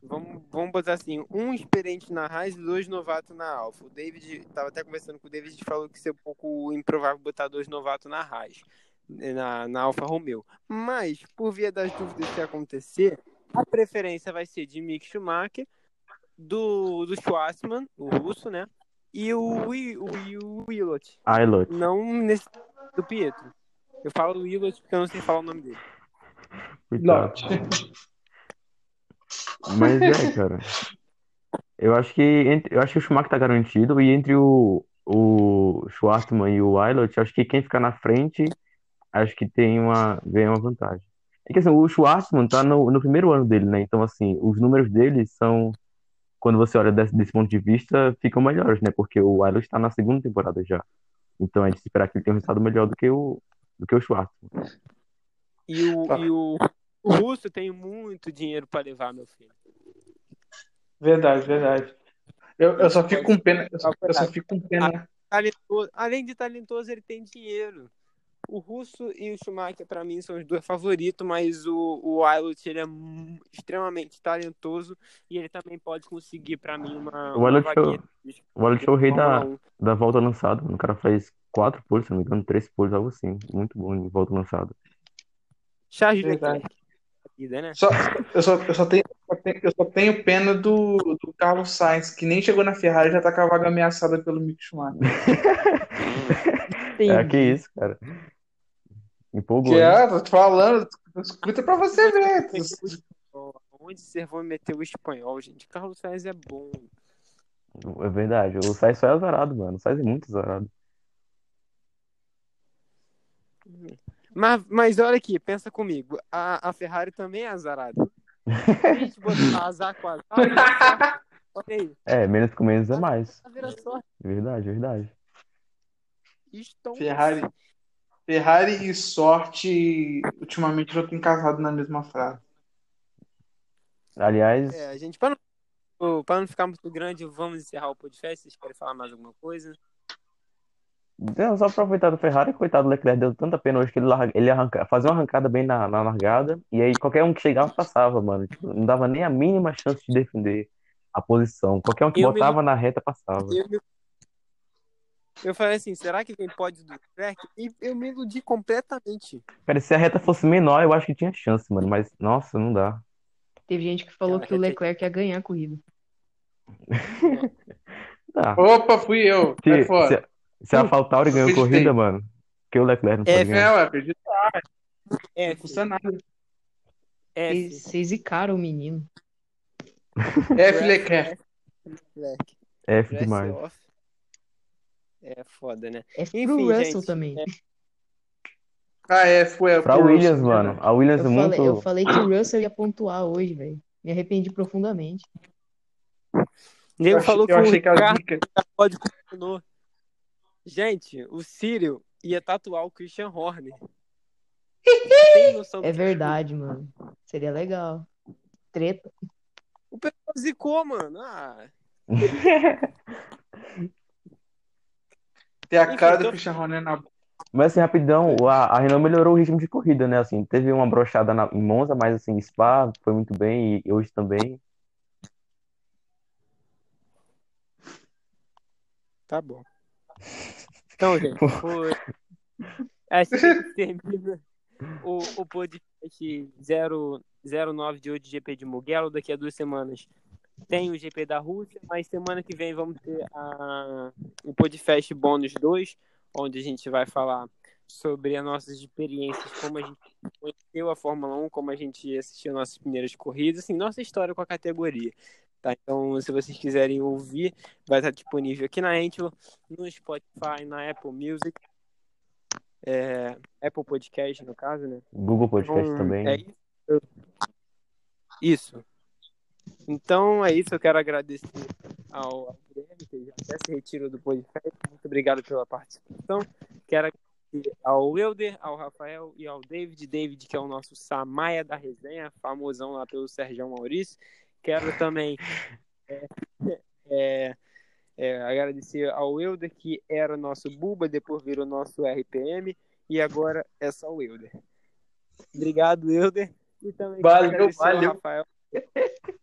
vamos, vamos botar assim, um experiente na Haas e dois novatos na Alfa. O David, tava até conversando com o David, falou que seria um pouco improvável botar dois novatos na Haas, na, na Alfa Romeo. Mas, por via das dúvidas se acontecer, a preferência vai ser de Mick Schumacher, do, do Schwarzman, o russo, né? E o, o, o Willot. Não nesse do Pietro. Eu falo do Willot porque eu não sei falar o nome dele. Coitado. Mas é, cara. Eu acho que entre- eu acho que o Schumacher tá garantido e entre o, o Schwartzman e o Wilot, acho que quem ficar na frente, acho que tem uma, ganha uma vantagem. É que assim, o Schwartzman tá no, no primeiro ano dele, né? Então, assim, os números dele são, quando você olha desse, desse ponto de vista, ficam melhores, né? Porque o Wilot está na segunda temporada já. Então, é de se esperar que ele tenha um resultado melhor do que o, do que o Schwartzman. E o, e o, o russo tem muito dinheiro para levar, meu filho. Verdade, verdade. Eu, eu só fico com pena. Eu só, eu só fico com pena. Talentoso- além de talentoso, ele tem dinheiro. O Russo e o Schumacher, para mim, são os dois favoritos, mas o, o Ailot, ele é extremamente talentoso e ele também pode conseguir, para mim, uma, O uma Wilot é o, é rei da, Fórmula 1. da volta lançada. O cara faz quatro poles, se não me engano, três poles, algo assim. Muito bom em volta lançada. Charles. Leclerc, né? Só, eu, só, eu, só tenho, eu só tenho- pena do, do Carlos Sainz, que nem chegou na Ferrari e já tá com a vaga ameaçada pelo Mick Schumacher. É, que isso, cara. Empolgou, Que é, tô te falando, escuta pra você ver. Onde vocês vão meter o espanhol, gente? Carlos Sainz é bom. É verdade. O Sainz só é azarado, mano. O Sainz é muito azarado. Mas, mas olha aqui, pensa comigo. A, a Ferrari também é azarada. Se a gente botar azar com azar, olha aí. É, menos com menos é mais. Tá? Verdade, verdade. Estão... Ferrari, Ferrari e sorte, ultimamente já tem casado na mesma frase. Aliás, É, a gente, para não, pra não ficar muito grande, vamos encerrar o podcast. Vocês querem falar mais alguma coisa? Não, só aproveitar do Ferrari, coitado do Leclerc, deu tanta pena hoje que ele, larga, ele arranca, fazia uma arrancada bem na, na largada, e aí qualquer um que chegava passava, mano. Tipo, não dava nem a mínima chance de defender a posição. Qualquer um que Eu me- botava na reta passava. Eu, me- eu falei assim, será que quem pode do Leclerc? E eu me iludi completamente. Cara, se a reta fosse menor, eu acho que tinha chance, mano, mas nossa, não dá. Teve gente que falou Cara, que o é- Leclerc ia ganhar a corrida. Dá. Opa, fui eu. Se, fora. se, se a AlphaTauri ganhou acreditei. corrida, mano, que o Leclerc não pode É, É, ganhar. ué, acreditar, não F, custa nada. F, Vocês zicaram o menino. F, Leclerc. Leclerc. F demais. off. É foda, né? É pro Enfim, Russell gente, também. é- Ah, é, foi. Pra pro Williams, Russell, mano. A Williams Eu é falei, eu muito. falei que o Russell ia pontuar hoje, velho. Me arrependi profundamente. Nego Eu achei- falou que eu o achei que a Ricardo zica. pode continuar. Gente, o Círio ia tatuar o Christian Horner. É que- verdade, mano. Seria legal. Treta. O pessoal zicou, mano. Ah, Tem a Enfim, cara do então- Christian Horner na Mas assim, rapidão, a, a Renault melhorou o ritmo de corrida, né? Assim, teve uma brochada na, em Monza, mas assim, Spa foi muito bem e hoje também. tá bom. Então, gente, foi. Assim que termina o, o podcast 0, 09 de hoje de GP de Mugello. Daqui a duas semanas tem o GP da Rússia, mas semana que vem vamos ter a, o podcast bônus 2, onde a gente vai falar sobre as nossas experiências, como a gente conheceu a Fórmula 1, como a gente assistiu nossas primeiras corridas, assim, nossa história com a categoria. Tá? Então, se vocês quiserem ouvir, vai estar disponível aqui na Anchor, no Spotify, na Apple Music, é, Apple Podcast, no caso, né? Google Podcast Então, também. É isso. Isso. Então é isso. Eu quero agradecer ao Guilherme, que já até se retirou do podcast. Muito obrigado pela participação. Quero agradecer ao Wilder, ao Rafael e ao David. David, que é o nosso Samaia da resenha, famosão lá pelo Sérgio Maurício. Quero também é, é, é, agradecer ao Wilder, que era o nosso Buba, depois virou nosso RPM, e agora é só o Wilder. Obrigado, Wilder. E também Valeu, valeu. Rafael,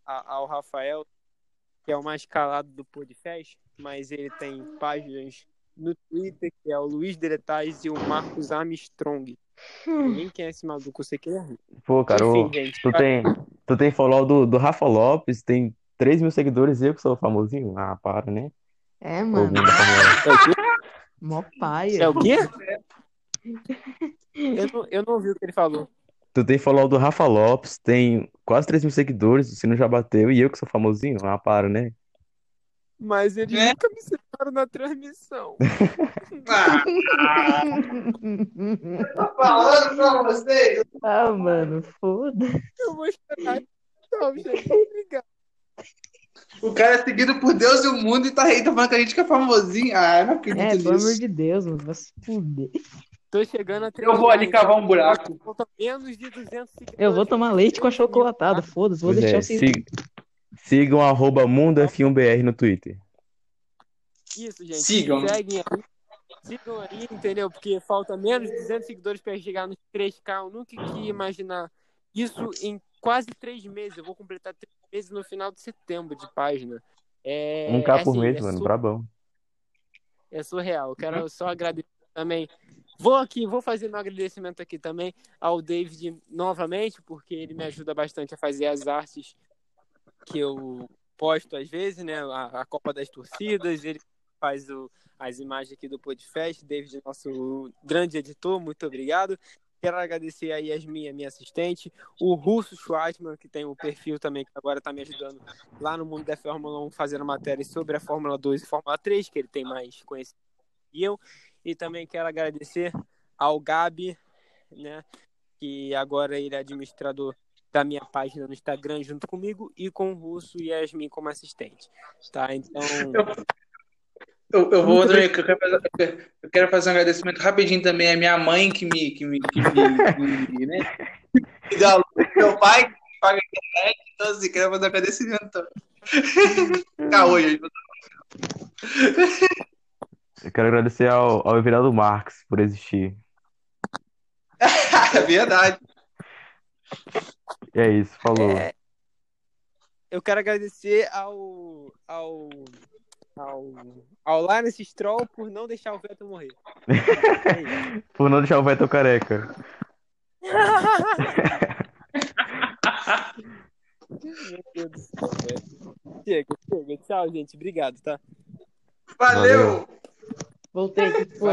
a- ao Rafael, que é o mais calado do podcast, mas ele tem páginas no Twitter, que é o Luiz Deretais e o Marcos Armstrong. Ninguém quer esse maluco, você quer? Pô, cara, Enfim, ô, gente, tu tem, tu tem follow do, do Rafa Lopes, tem 3 mil seguidores e eu que sou famosinho? Ah, para, né? É, mano. É o quê? Mó paia. É o quê? Eu não, eu não ouvi o que ele falou. 1. Tu tem follow do Rafa Lopes, tem quase 3 mil seguidores, o sino já bateu e eu que sou famosinho? Ah, para, né? Mas ele É. nunca me Bolsonaro na transmissão. Tô falando pra vocês. Ah, mano, foda. Eu vou esperar. Tchau, gente. Obrigado. O cara é seguido por Deus e o mundo e tá aí, tá falando que a gente que é famosinho. Ah, eu não acredito É, pelo amor nisso. de Deus, mano, vai se fuder. Tô chegando a Eu vou ali cavar um buraco. Falta menos de 200 seguidores. Eu vou tomar leite com achocolatado, foda-se, vou Pois deixar é, vocês. sig- sigam arroba MundoF1BR no Twitter. Isso, gente. Sigam. Seguem aí. Sigam aí, entendeu? Porque falta menos de 200 seguidores para chegar nos 3K. Eu nunca ia imaginar isso em quase três meses. Eu vou completar três meses no final de setembro de página. É, 1K por assim, mês, é mano, sur- brabão. É surreal. Eu quero só agradecer também. Vou aqui, vou fazer meu agradecimento aqui também ao David novamente, porque ele me ajuda bastante a fazer as artes que eu posto às vezes, né? A, a Copa das Torcidas, ele faz o, as imagens aqui do Podfest. David, nosso grande editor, muito obrigado. Quero agradecer a Yasmin, a minha assistente, o Russo Schwartzman, que tem o perfil também, que agora está me ajudando lá no mundo da Fórmula 1, fazendo matérias sobre a Fórmula 2 e Fórmula 3, que ele tem mais conhecimento que eu. E também quero agradecer ao Gabi, né, que agora ele é administrador da minha página no Instagram junto comigo e com o Russo e a Yasmin como assistente. Tá? Então, Eu, eu vou também, eu quero, fazer, eu quero fazer um agradecimento rapidinho também à minha mãe que me, que me, que me, que me, né? Meu pai que me paga a internet, então assim, quero fazer um agradecimento também. Caô, gente. Eu quero agradecer ao, ao Everaldo Marques por existir. É verdade. E é isso, falou. É, eu quero agradecer ao, ao, ao, ao Lance Stroll por não deixar o Vettel morrer. Por não deixar o Vettel careca. Meu Deus do céu. Chega, chega. Tchau, gente. Obrigado, tá? Valeu! Voltei?